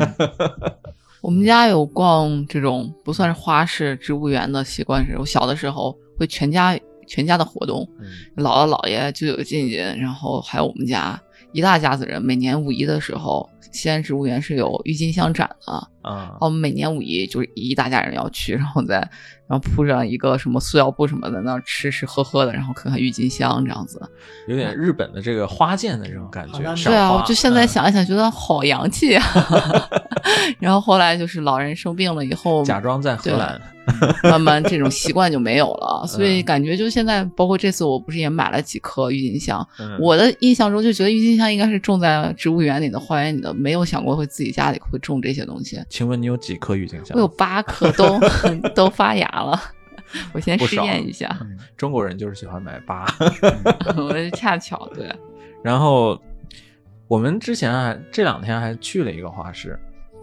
我们家有逛这种不算是花市、植物园的习惯，是我小的时候会全家全家的活动，嗯姥姥姥爷舅舅进进，然后还有我们家一大家子人。每年五一的时候，西安植物园是有郁金香展的，啊，我们每年五一就是一大家人要去，然后再然后铺上一个什么塑料布什么的，那吃吃喝喝的，然后看看郁金香这样子。有点日本的这个花见的这种感觉。对啊，我就现在嗯想一想，觉得好洋气啊。然后后来就是老人生病了以后，假装在荷对兰，慢慢这种习惯就没有了，所以嗯感觉就现在，包括这次我不是也买了几棵郁金香，嗯我的印象中就觉得郁金香应该是种在植物园里的、花园里的，没有想过会自己家里会种这些东西。请问你有几颗郁金香？我？有八颗都都发芽了，我先试验一下，中国人就是喜欢买八。我恰巧对，然后我们之前啊，这两天还去了一个花市，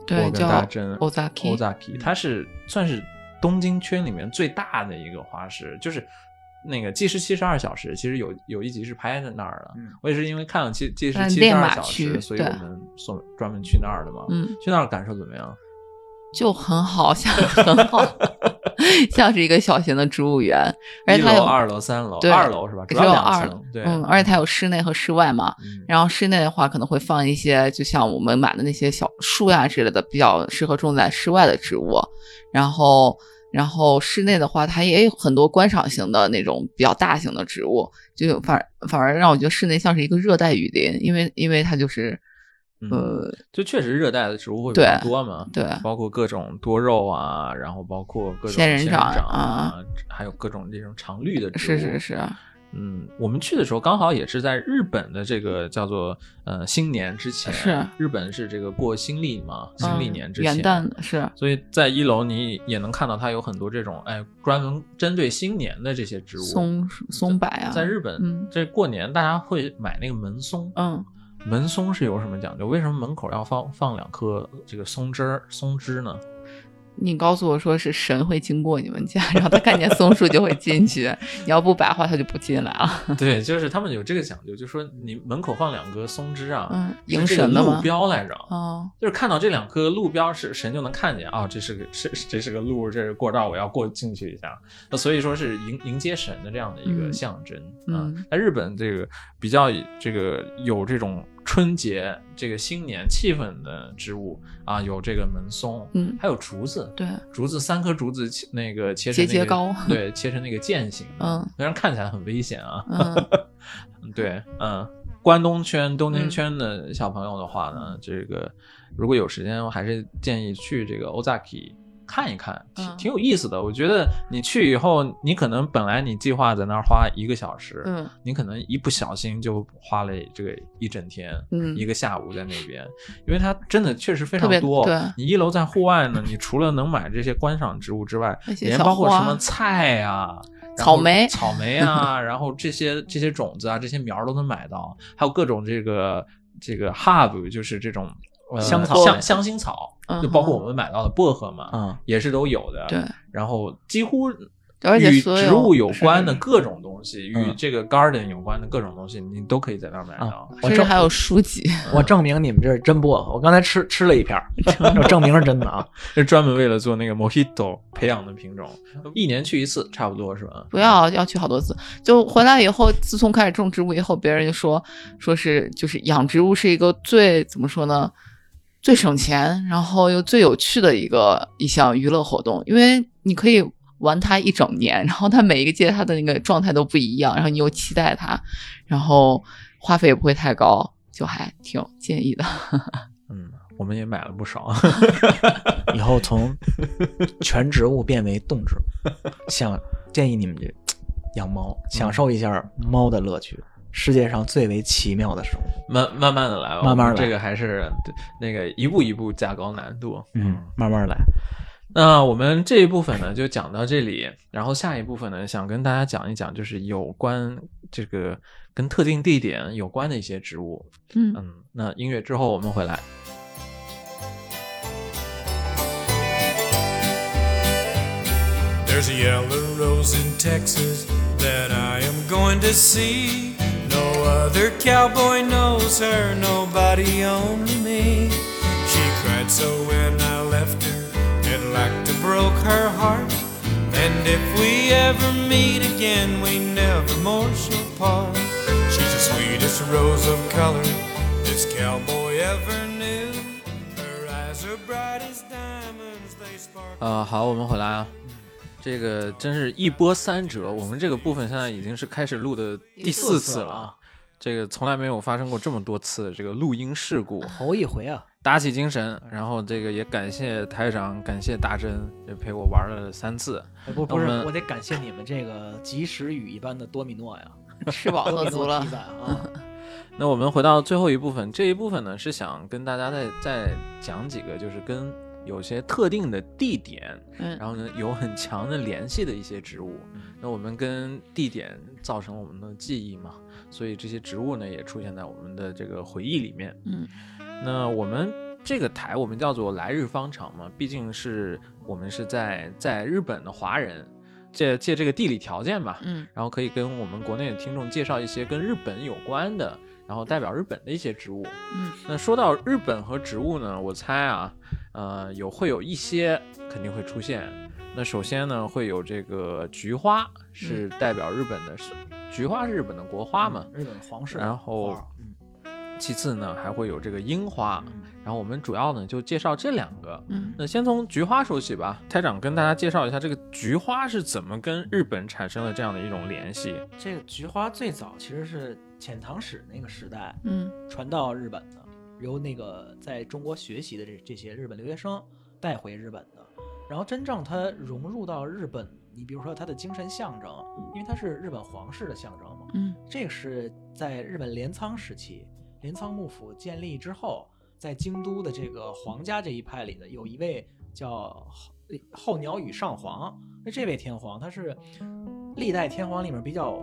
对叫真 Ozaki Ozaki，它是算是东京圈里面最大的一个花市，就是那个《计时七十二小时》，其实有有一集是拍在那儿的。嗯我也是因为看了《计计时嗯七十二小时》，所以我们送专门去那儿的嘛。嗯，去那儿感受怎么样？就很好，像 很好，像是一个小型的植物园，而且它有一楼、二楼、三楼，对二楼是吧？只主要两有二层，对，嗯，而且它有室内和室外嘛。嗯然后室内的话，可能会放一些，就像我们买的那些小树呀之类的，比较适合种在室外的植物。然后，然后室内的话，它也有很多观赏型的那种比较大型的植物，就反反而让我觉得室内像是一个热带雨林，因为因为它就是，嗯呃，就确实热带的植物会比较多嘛，对包括各种多肉啊，然后包括各种仙人掌掌啊，还有各种这种常绿的植物。是是是，嗯，我们去的时候刚好也是在日本的这个叫做呃新年之前，是日本是这个过新历嘛，新历嗯年之前，元旦是，所以在一楼你也能看到它有很多这种哎专门针对新年的这些植物。松松柏啊，在日本，嗯这过年大家会买那个门松，嗯，门松是有什么讲究？为什么门口要放放两颗这个松枝儿松枝呢？你告诉我说是神会经过你们家，然后他看见松树就会进去，你要不摆的话他就不进来了。对，就是他们有这个讲究，就说你门口放两棵松枝啊，嗯，迎神的吗？标来着。哦，就是看到这两棵路标是神就能看见啊、这是个是这是个路，这是过道，我要过进去一下。那所以说是迎迎接神的这样的一个嗯象征啊嗯。在日本这个比较这个有这种春节这个新年气氛的植物啊，有这个门松，嗯。还有竹子，对，竹子三颗竹子切那个切成、那个、节节高对，切成那个剑形的，嗯虽然看起来很危险啊，嗯。对，嗯，关东圈、东京圈的小朋友的话呢，这个如果有时间，我还是建议去这个 Ozaki 看一看，挺嗯挺有意思的。我觉得你去以后，你可能本来你计划在那儿花一个小时，嗯你可能一不小心就花了这个一整天，嗯一个下午在那边，因为它真的确实非常多。对你一楼在户外呢，你除了能买这些观赏植物之外连包括什么菜啊。草莓草莓啊，然后这些这些种子啊，这些苗儿都能买到，还有各种这个这个 herb，就是这种呃香草香香薰草，嗯就包括我们买到的薄荷嘛，嗯也是都有的。对，然后几乎而且与所有植物有关的各种东西，与嗯这个 garden 有关的各种东西，你都可以在那儿买啊到。我正甚至还有书籍。我证明你们这是真薄荷，我刚才吃吃了一片儿，我证明是真的啊。是专门为了做那个 mojito 培养的品种，一年去一次，差不多是吧？不要要去好多次，就回来以后，自从开始种植物以后，别人就说说是就是养植物是一个最怎么说呢，最省钱，然后又最有趣的一个一项娱乐活动，因为你可以玩它一整年，然后它每一个季它的那个状态都不一样，然后你又期待它，然后花费也不会太高，就还挺建议的。嗯，我们也买了不少。以后从全植物变为动植物，想建议你们这养猫，享受一下猫的乐趣，世界上最为奇妙的生物。慢慢慢的来吧，慢慢来这个还是对那个一步一步加高难度。嗯，慢慢来。那我们这一部分呢就讲到这里，然后下一部分呢想跟大家讲一讲，就是有关这个跟特定地点有关的一些植物。嗯嗯，那音乐之后我们回来。There's a yellow rose in Texas that I am going to see. No other cowboy knows her, nobody only me. She cried so when I left her, it like to broke her heart. And if we ever meet again, we never more shall part. She's the sweetest rose of color this cowboy ever knew. Her eyes Her bright as diamonds, they sparkle. 呃，好，我们回来啊。 这个真是一波三折，我们这个部分现在已经是开始录的第四次了啊。这个从来没有发生过这么多次的这个录音事故，头一回啊，打起精神。然后这个也感谢台长，感谢大真，也陪我玩了三次。哎不不是我得感谢你们这个及时雨一般的多米诺呀，吃饱喝 足了啊，那我们回到最后一部分，这一部分呢是想跟大家再再讲几个，就是跟有些特定的地点，嗯然后呢有很强的联系的一些植物。那我们跟地点造成了我们的记忆嘛，所以这些植物呢也出现在我们的这个回忆里面。嗯，那我们这个台我们叫做来日方长嘛，毕竟是我们是在在日本的华人，借借这个地理条件吧，嗯然后可以跟我们国内的听众介绍一些跟日本有关的，然后代表日本的一些植物。嗯，那说到日本和植物呢，我猜啊，呃，有会有一些肯定会出现。那首先呢，会有这个菊花，是代表日本的，是菊花是日本的国花嘛。日本皇室然后嗯其次呢，还会有这个樱花。嗯然后我们主要呢就介绍这两个。嗯那先从菊花说起吧，台长跟大家介绍一下这个菊花是怎么跟日本产生了这样的一种联系。这个菊花最早其实是遣唐使那个时代嗯传到日本的，由那个在中国学习的这这些日本留学生带回日本的。然后真正它融入到日本，你比如说它的精神象征，因为它是日本皇室的象征嘛，嗯这个是在日本镰仓时期，镰仓幕府建立之后，在京都的这个皇家这一派里的有一位叫后后鸟羽上皇，那这位天皇他是历代天皇里面比较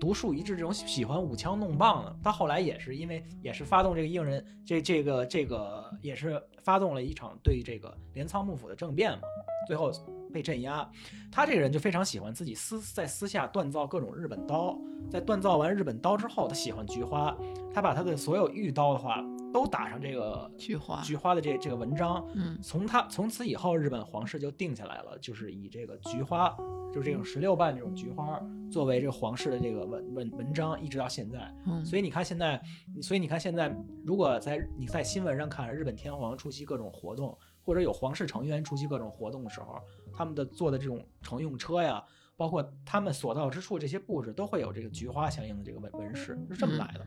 独树一帜这种喜欢舞枪弄棒的。他后来也是因为也是发动这个应人这这个这个也是发动了一场对这个镰仓幕府的政变嘛，最后被镇压。他这个人就非常喜欢自己私在私下锻造各种日本刀，在锻造完日本刀之后，他喜欢菊花，他把他的所有御刀的话都打上这个菊花菊花的这这个文章。嗯从他从此以后，日本皇室就定下来了，就是以这个菊花，就是这种十六瓣这种菊花作为这个皇室的这个文文文章，一直到现在。嗯，所以你看现在，所以你看现在，如果在你在新闻上看日本天皇出席各种活动，或者有皇室成员出席各种活动的时候，他们的坐的这种乘用车呀，包括他们所到之处这些布置，都会有这个菊花相应的这个纹纹饰，是这么来的。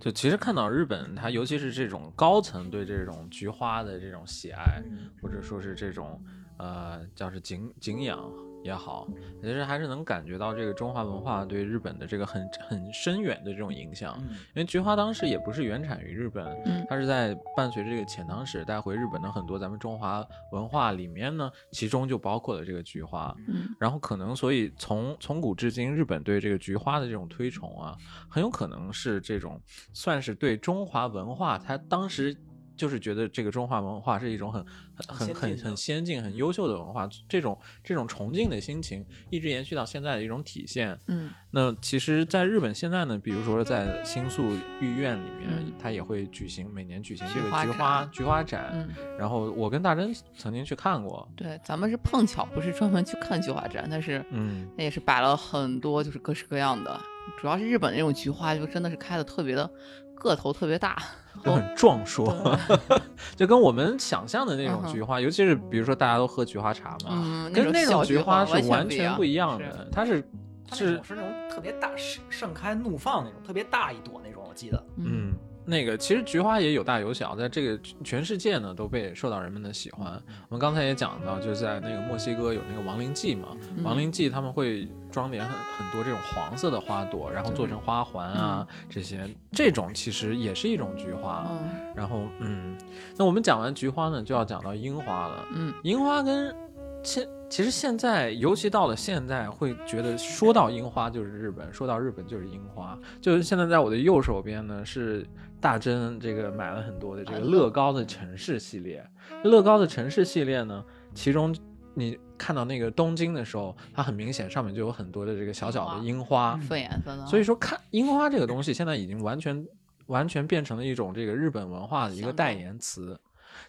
就其实看到日本，它尤其是这种高层对这种菊花的这种喜爱，或者说是这种呃叫是敬敬仰也好，其实还是能感觉到这个中华文化对日本的这个很很深远的这种影响。嗯因为菊花当时也不是原产于日本，嗯它是在伴随着这个遣唐使带回日本的很多咱们中华文化里面呢，其中就包括了这个菊花。嗯然后可能所以从从古至今，日本对这个菊花的这种推崇啊，很有可能是这种算是对中华文化，它当时就是觉得这个中华文化是一种很很很很很先进很优秀的文化，这种这种崇敬的心情一直延续到现在的一种体现。嗯那其实，在日本现在呢，比如说在新宿御苑里面嗯，它也会举行每年举行这菊花个菊花展菊花展。嗯，然后我跟大真曾经去看过，对，咱们是碰巧不是专门去看菊花展，但是嗯，那也是摆了很多就是各式各样的，主要是日本那种菊花就真的是开的特别的个头特别大，就很壮硕，就跟我们想象的那种菊花，尤其是比如说大家都喝菊花茶嘛，嗯，跟那种菊花是完完全不不一样。的，它是是它那种是那种特别大盛盛开怒放那种，特别大一朵那种，我记得。嗯。那个其实菊花也有大有小，在这个全世界呢都被受到人们的喜欢。我们刚才也讲到，就是在那个墨西哥有那个亡灵祭嘛，嗯亡灵祭他们会装点很很多这种黄色的花朵，然后做成花环啊这些，这种其实也是一种菊花。嗯然后嗯，那我们讲完菊花呢，就要讲到樱花了。嗯樱花跟现其实现在，尤其到了现在，会觉得说到樱花就是日本，说到日本就是樱花。就是现在在我的右手边呢，是大真这个买了很多的这个乐高的城市系列。乐高的城市系列呢，其中你看到那个东京的时候，它很明显上面就有很多的这个小小的樱花。粉颜色的，所以说，看樱花这个东西，现在已经完全完全变成了一种这个日本文化的一个代言词。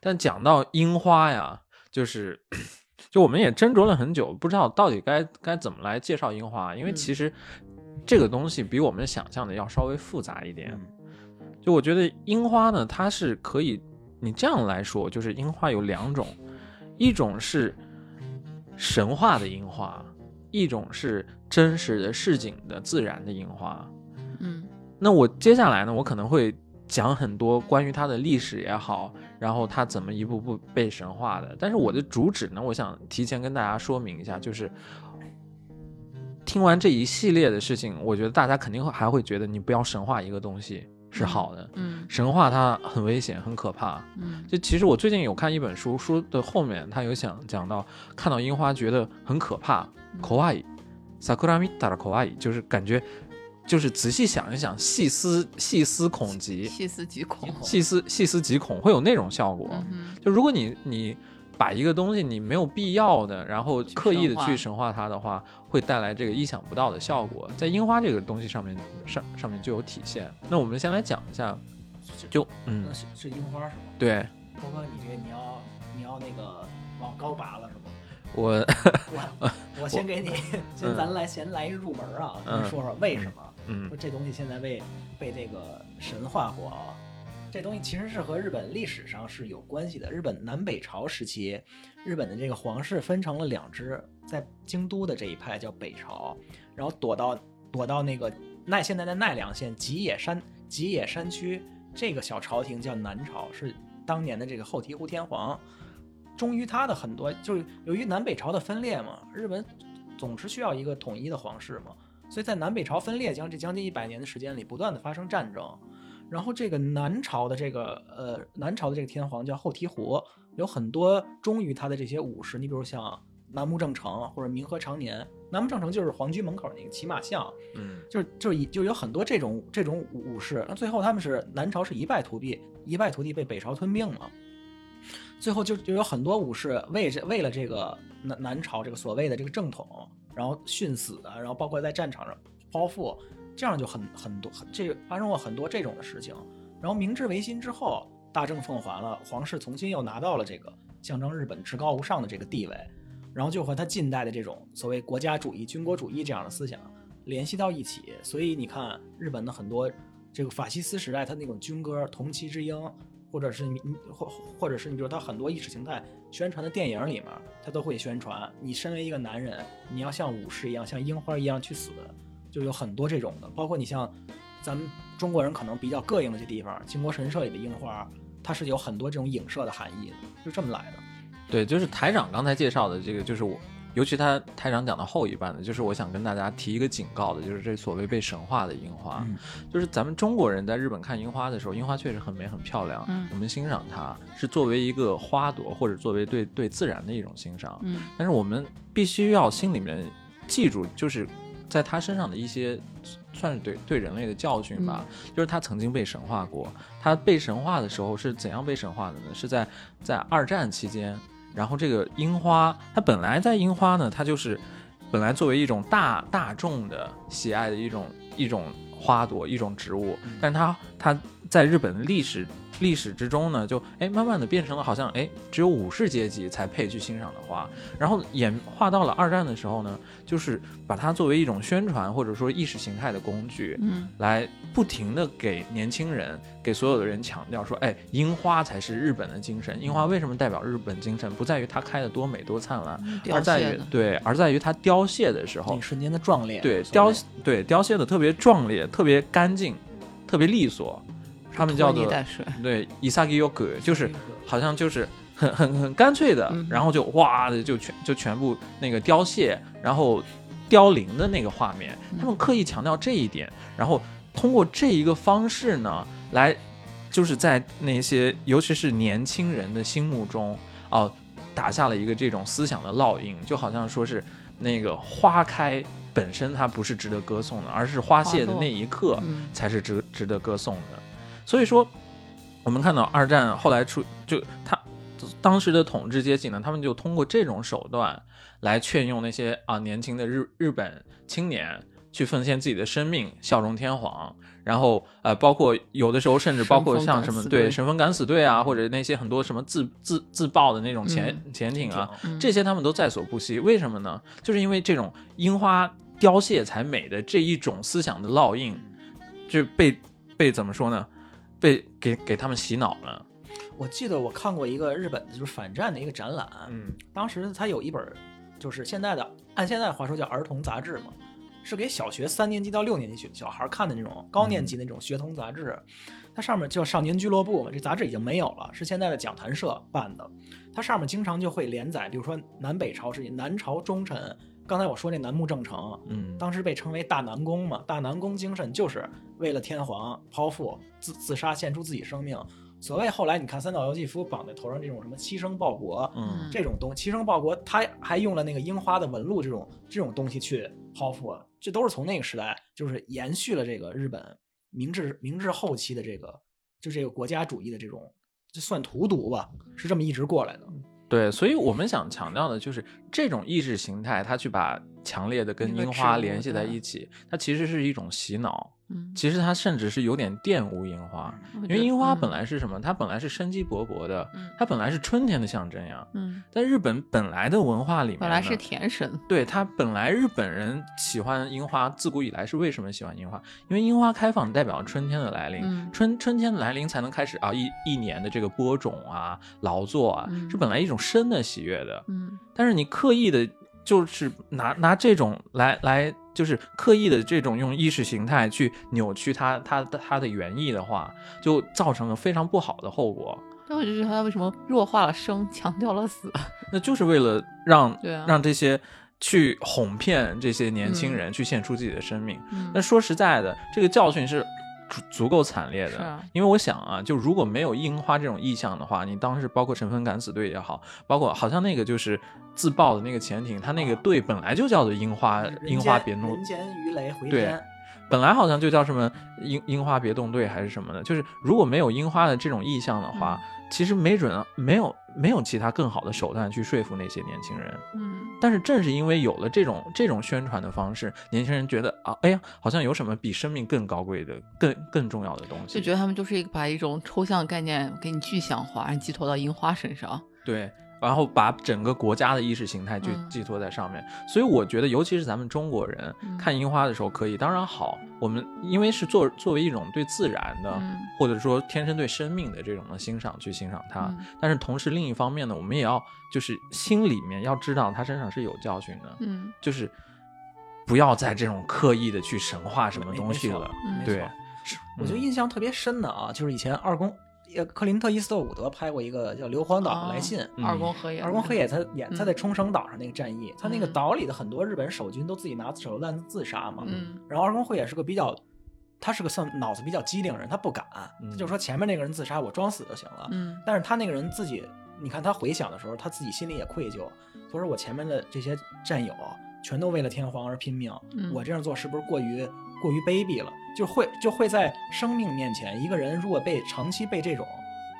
但讲到樱花呀，就是就我们也斟酌了很久，不知道到底该该怎么来介绍樱花，因为嗯其实这个东西比我们想象的要稍微复杂一点。嗯就我觉得樱花呢，它是可以你这样来说，就是樱花有两种，一种是神话的樱花，一种是真实的市井的自然的樱花。嗯那我接下来呢，我可能会讲很多关于它的历史也好，然后它怎么一步步被神化的。但是我的主旨呢，我想提前跟大家说明一下，就是听完这一系列的事情，我觉得大家肯定会还会觉得你不要神化一个东西是好的，嗯。神话它很危险，很可怕。嗯。就其实我最近有看一本书，书的后面他有想讲到，看到樱花觉得很可怕，可爱，sakura mita 的可爱，就是感觉，就是仔细想一想，细思细思恐极，细思极恐。细思细思极恐，会有那种效果。嗯就如果你你把一个东西你没有必要的，然后刻意的去神化它的话，会带来这个意想不到的效果，在樱花这个东西上面上上面就有体现。那我们先来讲一下，就嗯那，是是樱花是吗？对波哥，你这你要你要那个往高拔了是吗？我我我先给你，先咱来先来一入门啊，嗯说说为什么嗯说这东西现在被被这个神化过啊？这东西其实是和日本历史上是有关系的。日本南北朝时期，日本的这个皇室分成了两支，在京都的这一派叫北朝，然后躲到躲到那个奈现在的奈良县吉野山吉野山区这个小朝廷叫南朝，是当年的这个后醍醐天皇。忠于他的很多，就是由于南北朝的分裂嘛，日本总是需要一个统一的皇室嘛，所以在南北朝分裂将这将近一百年的时间里，不断的发生战争。然后这个南朝的这个呃南朝的这个天皇叫后醍醐，有很多忠于他的这些武士，你比如像南木正成或者明和长年，南木正成就是皇居门口那个骑马像，嗯就是就是就有很多这种这种武武士，那最后他们是南朝是一败涂地，一败涂地被北朝吞并嘛，最后就就有很多武士为这为了这个南南朝这个所谓的这个正统，然后殉死啊，然后包括在战场上剖腹，这样就很很多这发生过很多这种的事情。然后明治维新之后，大政奉还了，皇室重新又拿到了这个象征日本至高无上的这个地位，然后就和他近代的这种所谓国家主义、军国主义这样的思想联系到一起。所以你看，日本的很多这个法西斯时代，他那种军歌《同期之鹰》，或者是你你或或者是你比如他很多意识形态宣传的电影里面，他都会宣传你身为一个男人，你要像武士一样，像樱花一样去死，就有很多这种的。包括你像咱们中国人可能比较膈应的这地方，靖国神社里的樱花，它是有很多这种影射的含义的，就这么来的。对，就是台长刚才介绍的这个，就是我，尤其他台长讲的后一半的，就是我想跟大家提一个警告的，就是这所谓被神化的樱花，嗯就是咱们中国人在日本看樱花的时候，樱花确实很美很漂亮，嗯我们欣赏它是作为一个花朵或者作为对对自然的一种欣赏，嗯但是我们必须要心里面记住，就是在他身上的一些算是对对人类的教训吧，就是他曾经被神化过。他被神化的时候是怎样被神化的呢？是在在二战期间，然后这个樱花，它本来在樱花呢，它就是本来作为一种大大众的喜爱的一种一种花朵一种植物，但是它它在日本的历史历史之中呢，就哎慢慢的变成了好像哎只有武士阶级才配去欣赏的花，然后演化到了二战的时候呢，就是把它作为一种宣传或者说意识形态的工具，嗯来不停的给年轻人、给所有的人强调说，哎，樱花才是日本的精神。樱花为什么代表日本精神？不在于它开的多美多灿烂，而在于对，而在于它凋谢的时候一，瞬间的壮烈，对凋对凋谢的特别壮烈、特别干净、特别利索。他们叫做。对伊萨吉 yoku，就是好像就是很很很干脆的，嗯然后就哇的就全就全部那个凋谢，然后凋零的那个画面，嗯。他们刻意强调这一点，然后通过这一个方式呢，来就是在那些尤其是年轻人的心目中哦、打下了一个这种思想的烙印，就好像说是那个花开本身它不是值得歌颂的，而是花谢的那一刻，嗯。才是值值得歌颂的。所以说，我们看到二战后来出，就他当时的统治阶级呢，他们就通过这种手段来劝用那些啊年轻的日日本青年去奉献自己的生命，效忠天皇。然后呃，包括有的时候甚至包括像什么对神风敢死队啊，或者那些很多什么自自自爆的那种潜、潜艇啊，嗯这些他们都在所不惜。为什么呢？就是因为这种樱花凋谢才美的这一种思想的烙印，就被被怎么说呢？被给给他们洗脑了。我记得我看过一个日本的就是反战的一个展览，嗯当时他有一本就是现在的按现在的话说叫儿童杂志嘛，是给小学三年级到六年级小小孩看的那种高年级的那种学童杂志。它上面叫少年俱乐部嘛，这杂志已经没有了，是现在的讲谈社办的。它上面经常就会连载，比如说南北朝时期，南朝忠臣。刚才我说那楠木正成，嗯当时被称为大南宫嘛，大南宫精神就是为了天皇剖腹自自杀，献出自己生命。所谓后来你看三岛由纪夫绑在头上这种什么牺牲报国，嗯这种东西，牺牲报国，他还用了那个樱花的纹路这种这种东西去剖腹，这都是从那个时代就是延续了这个日本明治明治后期的这个就这个国家主义的这种，就算荼毒吧，是这么一直过来的。对，所以我们想强调的就是这种意识形态，它去把强烈的跟樱花联系在一起，它其实是一种洗脑。嗯，其实它甚至是有点玷污樱花，因为樱花嗯本来是什么？它本来是生机勃勃的嗯，它本来是春天的象征呀。嗯，在日本本来的文化里面，本来是甜神，对它本来日本人喜欢樱花，自古以来是为什么喜欢樱花？因为樱花开放代表春天的来临，嗯春春天的来临才能开始啊一一年的这个播种啊、劳作啊，嗯是本来一种生的喜悦的。嗯但是你刻意的，就是拿拿这种来来，就是刻意的这种用意识形态去扭曲它它的它的原意的话，就造成了非常不好的后果。那我就觉得他为什么弱化了生，强调了死？那就是为了让、对啊让这些去哄骗这些年轻人去献出自己的生命。嗯那说实在的，这个教训是足足够惨烈的。因为我想啊，就如果没有樱花这种意象的话，你当时包括神风敢死队也好，包括好像那个就是自爆的那个潜艇，它那个队本来就叫做樱花，樱花别动人，间鱼雷回对天，本来好像就叫什么樱樱花别动队还是什么的。就是如果没有樱花的这种意象的话，其实没准没有没有其他更好的手段去说服那些年轻人。嗯但是正是因为有了这种这种宣传的方式，年轻人觉得啊，哎呀，好像有什么比生命更高贵的、更更重要的东西。就觉得他们就是一个把一种抽象概念给你具象化，然后寄托到樱花身上。对，然后把整个国家的意识形态去嗯寄托在上面。所以我觉得，尤其是咱们中国人嗯看樱花的时候，可以，当然好，我们因为是作作为一种对自然的，嗯或者说天生对生命的这种的欣赏去欣赏它。嗯但是同时另一方面呢，我们也要就是心里面要知道它身上是有教训的，嗯就是不要再这种刻意的去神化什么东西了。嗯对，是我觉得嗯印象特别深的啊，就是以前二宫，呃，克林特·伊斯特伍德拍过一个叫《硫磺岛的来信》嗯二宫和也，二宫和也他演他嗯在冲绳岛上那个战役，他那个嗯岛里的很多日本守军都自己拿手榴弹自杀嘛。嗯然后二宫和也是个比较，他是个算脑子比较机灵的人，他不敢，嗯他就说前面那个人自杀，我装死就行了。嗯但是他那个人自己，你看他回想的时候，他自己心里也愧疚，他说我前面的这些战友全都为了天皇而拼命，嗯我这样做是不是过于过于卑鄙了？就会就会在生命面前，一个人如果被长期被这种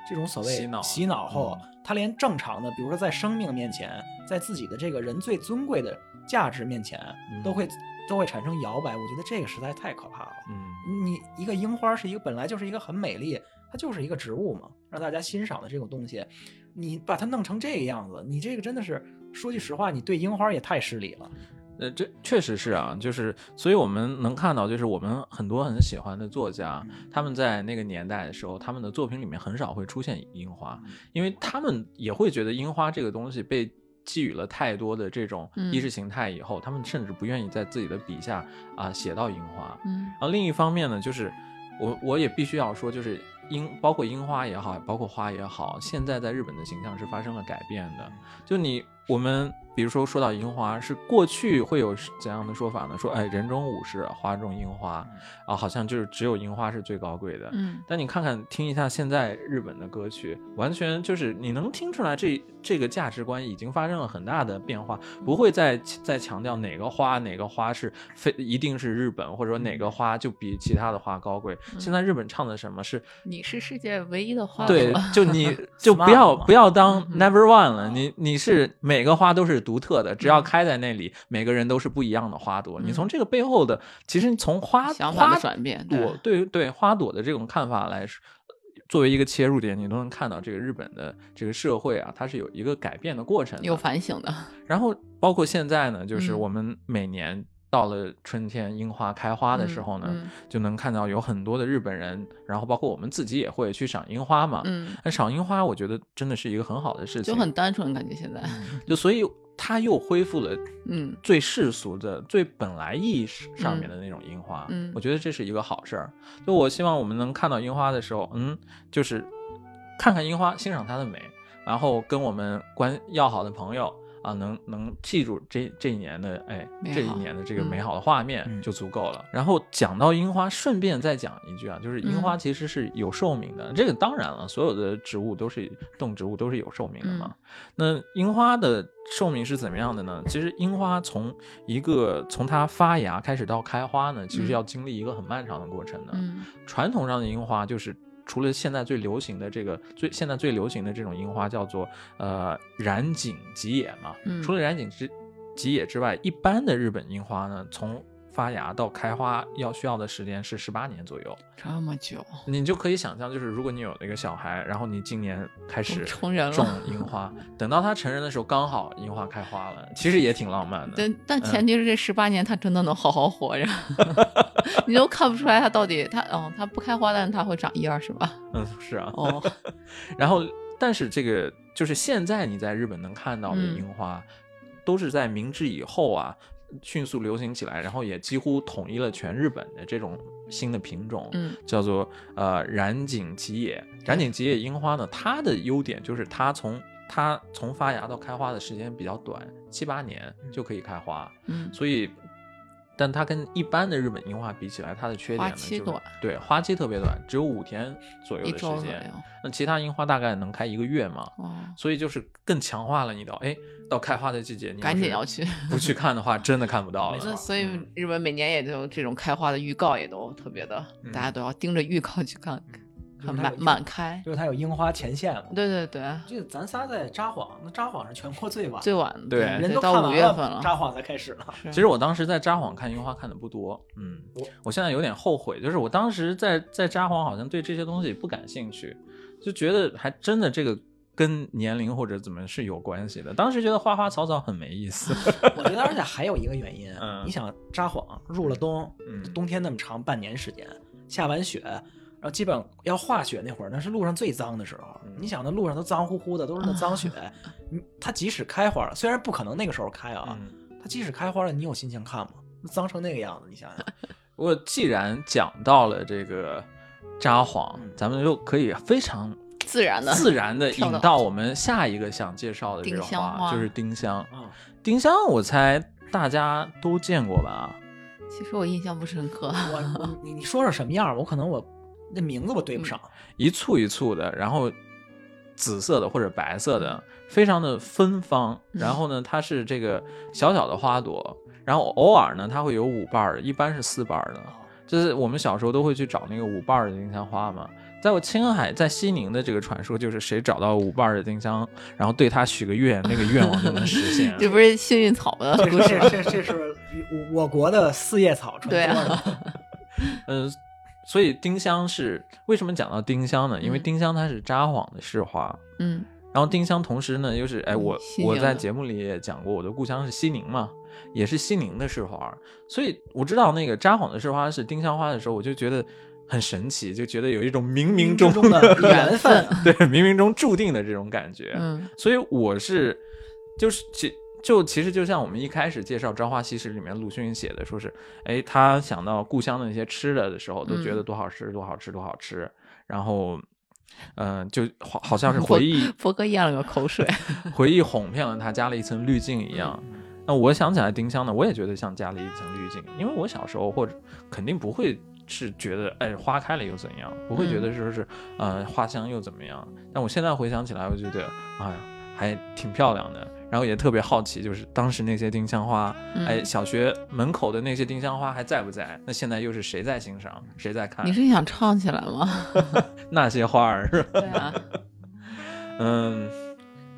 这种所谓洗脑洗脑后，嗯他连正常的，比如说在生命面前，在自己的这个人最尊贵的价值面前，嗯都会都会产生摇摆。我觉得这个实在太可怕了。嗯，你一个樱花是一个本来就是一个很美丽，它就是一个植物嘛，让大家欣赏的这种东西，你把它弄成这个样子，你这个真的是说句实话，你对樱花也太失礼了。呃，这确实是啊，就是，所以我们能看到，就是我们很多很喜欢的作家，他们在那个年代的时候，他们的作品里面很少会出现樱花，因为他们也会觉得樱花这个东西被寄予了太多的这种嗯意识形态以后，他们甚至不愿意在自己的笔下啊、写到樱花。嗯然后另一方面呢，就是我我也必须要说，就是樱包括樱花也好，包括花也好，现在在日本的形象是发生了改变的。就你我们比如说说到樱花，是过去会有怎样的说法呢？说哎，人中武士，花中樱花啊，好像就是只有樱花是最高贵的。嗯。但你看看听一下现在日本的歌曲，完全就是你能听出来这这个价值观已经发生了很大的变化，不会再再强调哪个花哪个花是非一定是日本，或者说哪个花就比其他的花高贵。现在日本唱的什么是你是世界唯一的花对，就你 就不要不要当 never one 了，你你是每个花都是独特的，只要嗯开在那里，每个人都是不一样的花朵。你嗯从这个背后的，其实从花想法转变，朵对对花朵的这种看法来说，作为一个切入点，你都能看到这个日本的这个社会啊，它是有一个改变的过程的。有反省的，然后包括现在呢，就是嗯我们每年到了春天樱花开花的时候呢，嗯就能看到有很多的日本人，然后包括我们自己也会去赏樱花嘛。嗯，那赏樱花，我觉得真的是一个很好的事情，就很单纯，感觉现在，就所以它又恢复了嗯最世俗的、最本来意义上面的那种樱花。嗯我觉得这是一个好事儿。就我希望我们能看到樱花的时候，嗯，就是看看樱花，欣赏它的美，然后跟我们关要好的朋友。啊，能能记住这这一年的哎，这一年的这个嗯美好的画面嗯就足够了。然后讲到樱花，顺便再讲一句啊，就是樱花嗯其实是有寿命的。这个当然了，所有的植物都是动植物都是有寿命的嘛。那樱花的寿命是怎么样的呢？其实樱花从一个从它发芽开始到开花呢，其实嗯要经历一个很漫长的过程的。嗯传统上的樱花就是除了现在最流行的这个最现在最流行的这种樱花叫做呃染井吉野嘛，嗯。除了染井之吉野之外，一般的日本樱花呢，从发芽到开花要需要的时间是十八年左右。这么久，你就可以想象，就是如果你有了一个小孩，然后你今年开始了。种樱花，等到他成人的时候，刚好樱花开花了，其实也挺浪漫的。但但前提是这十八年他真的能好好活着，你都看不出来它到底它哦它不开花，但是它会长叶是吧？嗯，是啊。哦，然后，但是这个就是现在你在日本能看到的嗯樱花，都是在明治以后啊迅速流行起来，然后也几乎统一了全日本的这种新的品种，嗯叫做呃染井吉野。染井吉野樱花呢，它的优点就是它从它从发芽到开花的时间比较短，七八年就可以开花，嗯所以。但它跟一般的日本樱花比起来，它的缺点花呢，就是期短对，花期特别短，只有五天左右一的时间。周左右那其他樱花大概能开一个月嘛，哦，所以就是更强化了你的哎，到开花的季节，你赶紧要去。不去看的话，真的看不到了。那所以嗯日本每年也就这种开花的预告也都特别的，嗯大家都要盯着预告去看，看满满开。就是它有樱花前线嘛。对对对，这个咱仨在札幌，那札幌是全国最晚，最晚的对人都到五月份了。札幌才开始了。其实我当时在札幌看樱花看的不多，嗯我，我现在有点后悔，就是我当时在在札幌好像对这些东西不感兴趣，就觉得还真的这个跟年龄或者怎么是有关系的。当时觉得花花草草很没意思，我觉得而且还有一个原因，嗯你想札幌入了冬，嗯冬天那么长，半年时间，下完雪，然后基本要化雪那会儿，那是路上最脏的时候。嗯你想那路上都脏乎乎的，都是那脏雪，你它即使开花了，虽然不可能那个时候开啊，嗯。它即使开花了，你有心情看吗？那脏成那个样子，你想想，不过既然讲到了这个札幌，嗯咱们就可以非常自然的，自然的引到我们下一个想介绍的这个花就是丁香。啊，丁香，我猜大家都见过吧？其实我印象不深刻。我你你说说什么样？我可能我那名字我对不上。一簇一簇的，然后紫色的或者白色的，非常的芬芳。然后呢，它是这个小小的花朵，然后偶尔呢，它会有五瓣儿的，一般是四瓣儿的。就是我们小时候都会去找那个五瓣儿的丁香花嘛。在我青海，在西宁的这个传说就是谁找到五瓣儿的丁香，然后对他许个愿，那个愿望就能实现。这不是幸运草吗这故事是这这这是我国的四叶草传对说。嗯，所以丁香是为什么讲到丁香呢？因为嗯。丁香它是札幌的市花，嗯。然后丁香同时呢又是哎我我在节目里也讲过，我的故乡是西宁嘛，也是西宁的市花，所以我知道那个札幌的市花是丁香花的时候，我就觉得很神奇，就觉得有一种冥冥中中的缘分，对冥冥中注定的这种感觉。嗯。所以我是就是其就其实就像我们一开始介绍《朝花夕拾》里面鲁迅写的，说是哎他想到故乡的那些吃的的时候，都觉得嗯多好吃，多好吃，多好吃，然后。嗯、就好好像是回忆佛哥咽了个口水。回忆哄骗了他，加了一层滤镜一样。那我想起来丁香呢，我也觉得像加了一层滤镜，因为我小时候或者肯定不会是觉得哎花开了又怎样，不会觉得说是、呃花香又怎么样。但我现在回想起来，我觉得哎呀还挺漂亮的，然后也特别好奇，就是当时那些丁香花，哎嗯小学门口的那些丁香花还在不在？那现在又是谁在欣赏，谁在看你是想唱起来吗？那些花儿？是吧对啊，嗯，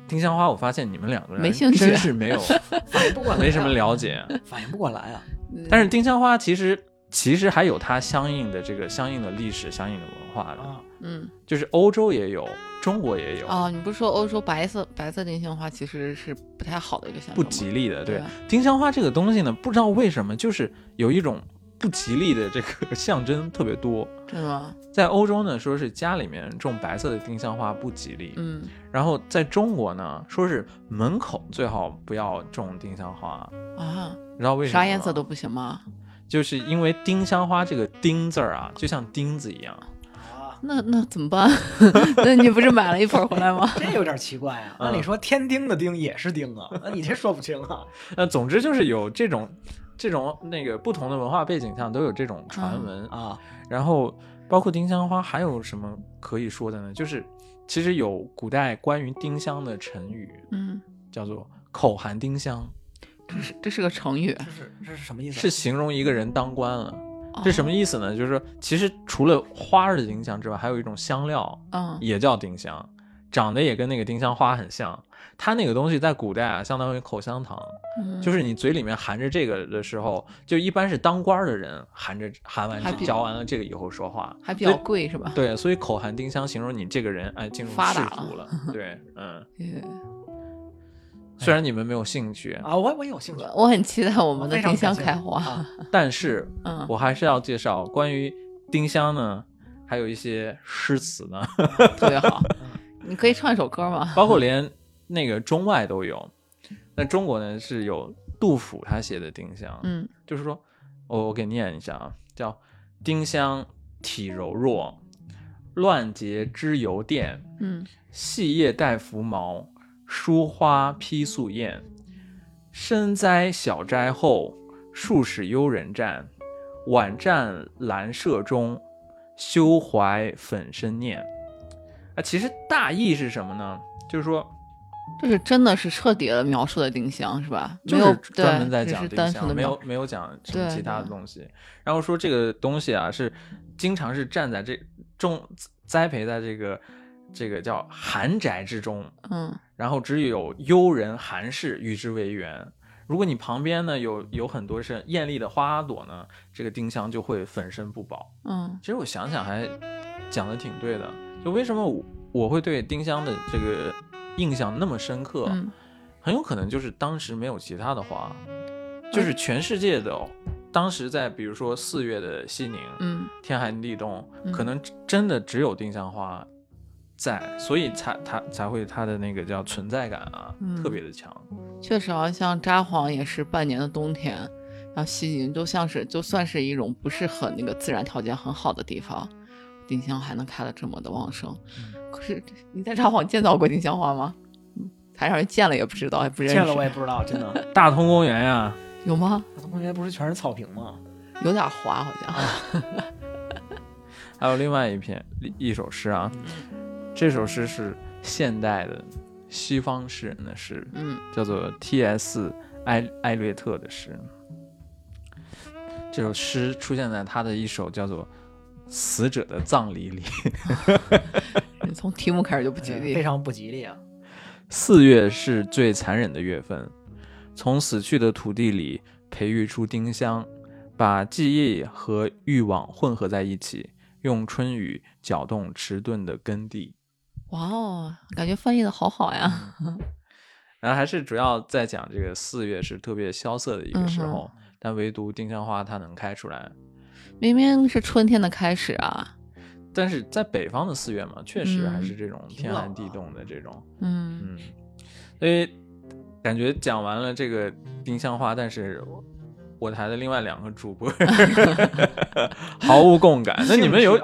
丁香花，我发现你们两个人没兴趣真是没有 反应不过来，没什么了解。反应不过来啊。但是丁香花其实其实还有它相应的这个相应的历史、相应的文化的，啊，嗯，就是欧洲也有，中国也有，哦，你不是说欧洲白色白色丁香花其实是不太好的一个象征不吉利的。对对，丁香花这个东西呢，不知道为什么就是有一种不吉利的这个象征特别多。真的吗？在欧洲呢，说是家里面种白色的丁香花不吉利，嗯，然后在中国呢，说是门口最好不要种丁香花，啊，你知道为什么？啥颜色都不行吗？就是因为丁香花这个“丁”字儿啊，就像钉子一样。那那怎么办？那你不是买了一盆回来吗？这有点奇怪啊。嗯那你说天丁的丁也是丁啊？那你这说不清啊。那总之就是有这种这种那个不同的文化背景下都有这种传闻啊，然后包括丁香花还有什么可以说的呢？就是其实有古代关于丁香的成语，嗯，叫做“口含丁香这是这是个成语，这是这是什么意”，思？啊是形容一个人当官了。哦这什么意思呢？就是说，其实除了花儿的丁香之外，还有一种香料嗯也叫丁香，长得也跟那个丁香花很像。它那个东西在古代啊，相当于口香糖，嗯，就是你嘴里面含着这个的时候，就一般是当官儿的人含着含完嚼完了这个以后说话，还比较贵是吧？对，所以口含丁香形容你这个人哎进入仕发达途了。对，嗯，对，虽然你们没有兴趣，啊，我我有兴趣。我很期待我们的丁香开花。啊 但是嗯，我还是要介绍关于丁香呢，还有一些诗词呢，特别好。你可以唱一首歌吗？包括连那个中外都有。那中国呢是有杜甫他写的丁香，嗯就是说，我我给念一下啊，叫丁香体柔弱，乱结枝油垫，嗯细叶带浮毛，疏花披素艳。深栽小斋后，数使幽人站。晚占兰舍中，休怀粉身念。啊，其实大意是什么呢？就是说，这是真的是彻底的描述了丁香是吧？没有就是专门在，讲丁香，的没有没有讲什么其他的东西。然后说这个东西啊，是经常是站在这种栽培在这个这个叫寒宅之中，嗯然后只有幽人寒士与之为缘。如果你旁边呢有有很多是艳丽的花朵呢，这个丁香就会粉身不保。嗯其实我想想还讲的挺对的，就为什么我我会对丁香的这个印象那么深刻，嗯很有可能就是当时没有其他的花，就是全世界的、当时在比如说四月的西宁，嗯天寒地冻，嗯可能真的只有丁香花在，所以才他才会他的那个叫存在感啊，嗯特别的强。确实啊，像札幌也是半年的冬天，然后西宁就像是就算是一种不是很那个自然条件很好的地方，丁香还能开得这么的旺盛。可是你在札幌见到过丁香花吗？嗯，还让人见了也不知道，也不认识。见了我也不知道，真的。大通公园呀，有吗？大通公园不是全是草坪吗？有点滑好像。还有另外一篇一一首诗啊，这首诗是现代的西方诗人的诗，嗯叫做 T.S. 艾艾略特的诗。这首诗出现在他的一首叫做《死者的葬礼》里。从题目开始就不吉利。非常不吉利啊。四月是最残忍的月份，从死去的土地里培育出丁香，把记忆和欲望混合在一起，用春雨搅动迟钝的根蒂。哇哦，感觉翻译的好好呀。然后还是主要在讲这个四月是特别萧瑟的一个时嗯候，但唯独丁香花它能开出来。明明是春天的开始啊。但是在北方的四月嘛，确实嗯还是这种天寒地冻的这种，嗯嗯，所以感觉讲完了这个丁香花，但是我台的另外两个主播 毫无共感。那你们有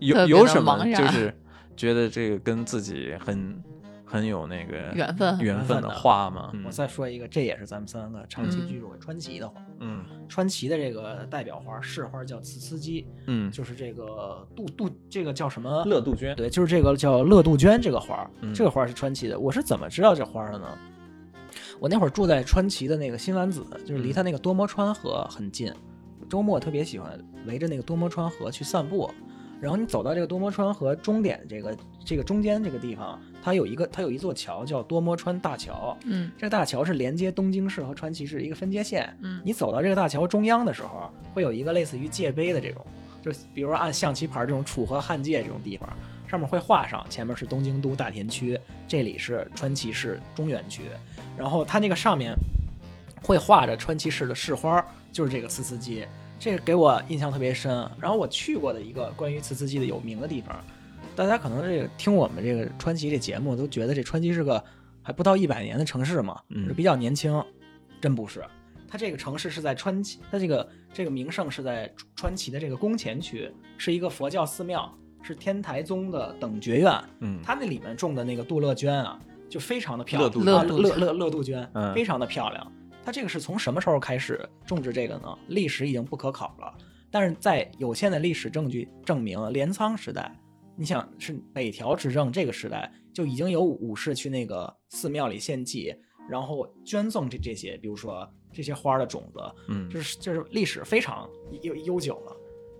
有有什么就是觉得这个跟自己很很有那个缘分缘分的话吗？嗯我再说一个，这也是咱们三个长期嗯居住的川崎的花。嗯川崎的这个代表花市花叫刺丝姬，嗯，就是这个杜杜这个叫什么？乐杜鹃，对，就是这个叫乐杜鹃这个花这个花儿是川崎的。我是怎么知道这花儿的呢？我那会儿住在川崎的那个新丸子，就是离它那个多摩川河很近。周末特别喜欢围着那个多摩川河去散步，然后你走到这个多摩川和终点这个这个中间这个地方，它有一个它有一座桥叫多摩川大桥，嗯。这个大桥是连接东京市和川崎市一个分界线。嗯。你走到这个大桥中央的时候，会有一个类似于界碑的这种，就比如说按象棋牌这种楚河汉界这种地方，上面会画上前面是东京都大田区，这里是川崎市中原区，然后它那个上面会画着川崎市的市花，就是这个呲呲鸡，这个给我印象特别深。然后我去过的一个关于呲呲鸡的有名的地方，大家可能这个听我们这个川崎这节目都觉得这川崎是个还不到一百年的城市嘛，嗯是比较年轻，真不是。它这个城市是在川崎，它这个这个名胜是在川崎的这个宫前区，是一个佛教寺庙，是天台宗的等觉院。嗯，它那里面种的那个杜乐娟啊，就非常的漂亮，乐杜啊娟乐乐乐杜鹃，嗯非常的漂亮。它这个是从什么时候开始种植这个呢？历史已经不可考了，但是在有限的历史证据证明，镰仓时代，你想是北条执政这个时代，就已经有武士去那个寺庙里献祭，然后捐赠这这些，比如说这些花儿的种子，嗯就是就是历史非常悠悠久了。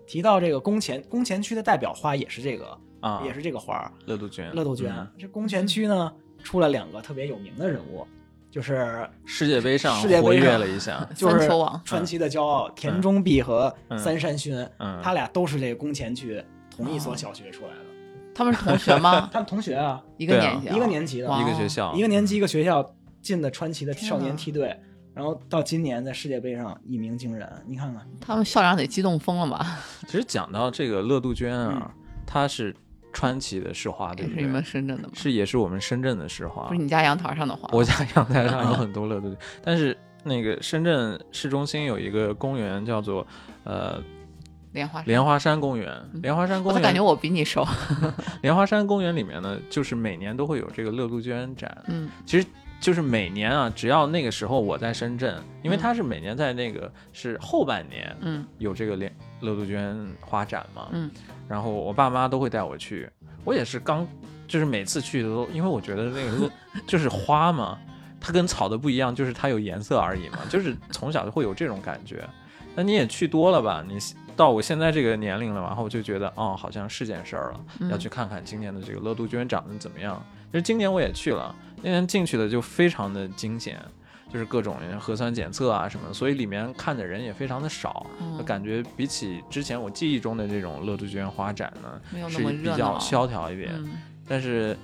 提到这个宫前宫前区的代表花也是这个，啊，也是这个花儿，乐杜鹃，乐杜鹃。嗯这宫前区呢出了两个特别有名的人物，就是世界杯上世界杯活跃了一下，就是传奇的骄傲田中碧和嗯三山勋，嗯他俩都是这个宫前区同一所小学出来的。他们是同学吗？他们同学啊，一个年级啊，一个年级的，哇一个学校，一个年级一个学校进的传奇的少年梯队，然后到今年在世界杯上一鸣惊人。你看看，他们校长得激动疯了吧？其实讲到这个乐杜鹃啊，她是川崎的市花，对不对？是你们深圳的吗？是也是我们深圳的市花不是。你家阳台上的花？我家阳台上有很多乐杜鹃，但是那个深圳市中心有一个公园叫做呃莲花山莲花山公园。莲花山公园，我感觉我比你熟？莲花山公园里面呢，就是每年都会有这个乐杜鹃展。嗯其实就是每年啊，只要那个时候我在深圳，因为嗯它是每年在那个是后半年嗯有这个莲乐杜鹃花展嘛，嗯，然后我爸妈都会带我去，我也是刚就是每次去的都，因为我觉得那个乐 就是花嘛，它跟草的不一样，就是它有颜色而已嘛，就是从小就会有这种感觉。那你也去多了吧？你到我现在这个年龄了，然后我就觉得哦，好像是件事儿了，嗯要去看看今年的这个乐杜鹃长得怎么样。其实今年我也去了，那年进去的就非常的惊险，就是各种核酸检测啊什么，所以里面看的人也非常的少，嗯就感觉比起之前我记忆中的这种乐杜鹃花展呢，是比较。萧条一点。嗯但是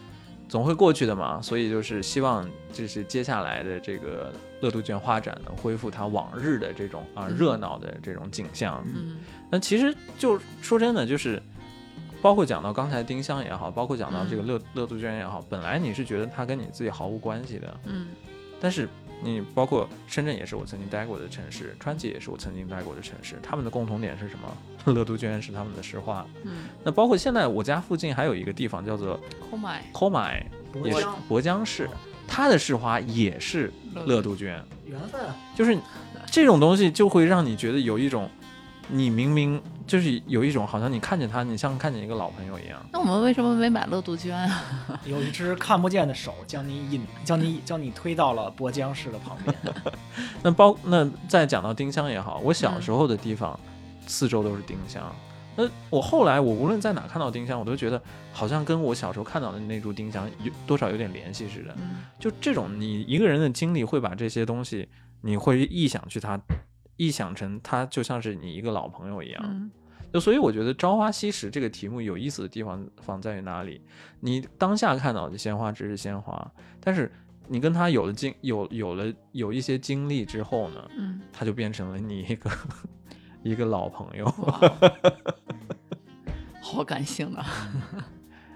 总会过去的嘛，所以就是希望就是接下来的这个乐杜鹃花展能恢复它往日的这种啊嗯热闹的这种景象。嗯那其实就说真的，就是包括讲到刚才丁香也好，包括讲到这个乐、乐杜鹃也好，本来你是觉得它跟你自己毫无关系的，嗯。但是你包括深圳也是我曾经待过的城市，川崎也是我曾经待过的城市，他们的共同点是什么？乐杜鹃是他们的市花。嗯。那包括现在我家附近还有一个地方叫做，Oh my，Komai，也是博江市，它的市花也是乐杜鹃，缘分啊，就是这种东西就会让你觉得有一种，你明明就是有一种好像你看见他，你像看见一个老朋友一样。那我们为什么没买乐杜鹃啊？有一只看不见的手将你引，将你将你推到了博江市的旁边。那包那再讲到丁香也好，我小时候的地方、四周都是丁香。那我后来我无论在哪看到丁香，我都觉得好像跟我小时候看到的那株丁香有多少有点联系似的。嗯就这种你一个人的经历会把这些东西，你会臆想去他，臆想成他就像是你一个老朋友一样。嗯就所以我觉得“朝花夕拾”这个题目有意思的地方放在于哪里？你当下看到的鲜花只是鲜花，但是你跟他有了经有有了有一些经历之后呢，嗯，他就变成了你一个一个老朋友。哇，好感性啊！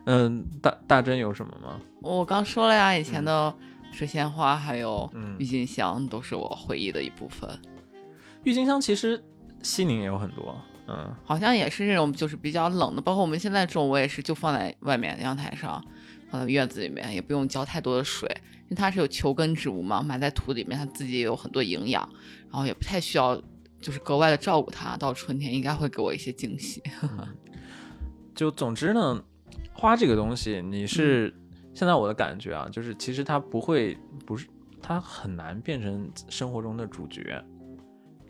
嗯，大大真有什么吗？我刚说了呀，以前的水仙花还有嗯郁金香都是我回忆的一部分，郁金香其实西宁也有很多，嗯好像也是这种就是比较冷的，包括我们现在种，我也是就放在外面阳台上，放在院子里面，也不用浇太多的水，因为它是有球根植物嘛，埋在土里面，它自己也有很多营养，然后也不太需要就是格外的照顾它，到春天应该会给我一些惊喜。就总之呢，花这个东西，你是、现在我的感觉啊，就是其实它不会，不是它很难变成生活中的主角。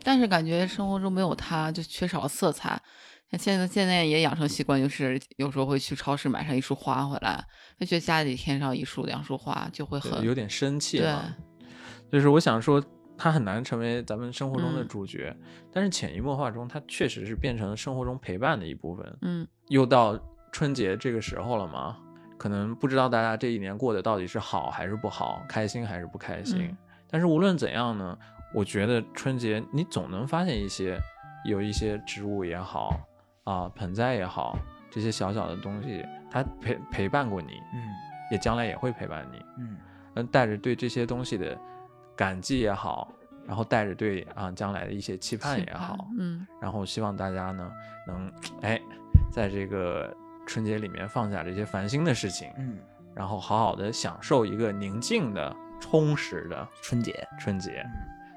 但是感觉生活中没有它就缺少了色彩。现在现在也养成习惯，就是有时候会去超市买上一束花回来，就觉得家里添上一束两束花就会很有点生气对。就是我想说，它很难成为咱们生活中的嗯主角，但是潜移默化中，它确实是变成了生活中陪伴的一部分。嗯又到春节这个时候了嘛，可能不知道大家这一年过得到底是好还是不好，开心还是不开心。嗯但是无论怎样呢，我觉得春节你总能发现一些有一些植物也好啊，盆栽也好，这些小小的东西，它陪陪伴过你，嗯也将来也会陪伴你。嗯嗯，带着对这些东西的感激也好，然后带着对啊将来的一些期盼期盼也好，嗯然后希望大家呢能哎，在这个春节里面放下这些烦心的事情，嗯，然后好好的享受一个宁静的、充实的春节，春节。嗯，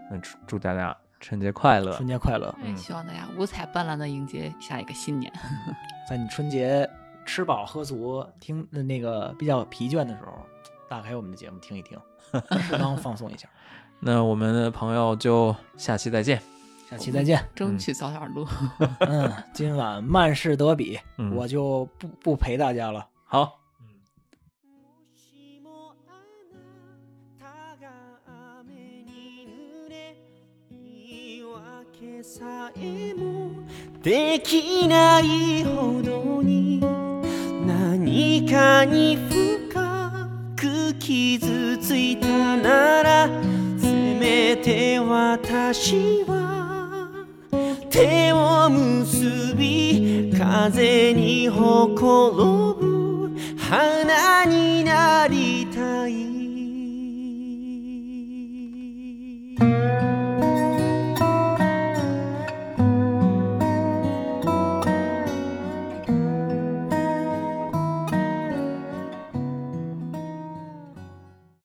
那祝祝大家春节快乐！春节快乐！希望大家五彩斑斓的迎接下一个新年。在你春节吃饱喝足、听那个比较疲倦的时候，打开我们的节目听一听，适当放松一下。那我们的朋友就下期再见。下期再见。争取早点录。嗯，今晚曼市德比，嗯我就不不陪大家了。好，さえもできないほどに何かに深く傷ついたならせめて私は手を結び風にほころぶ花になりたい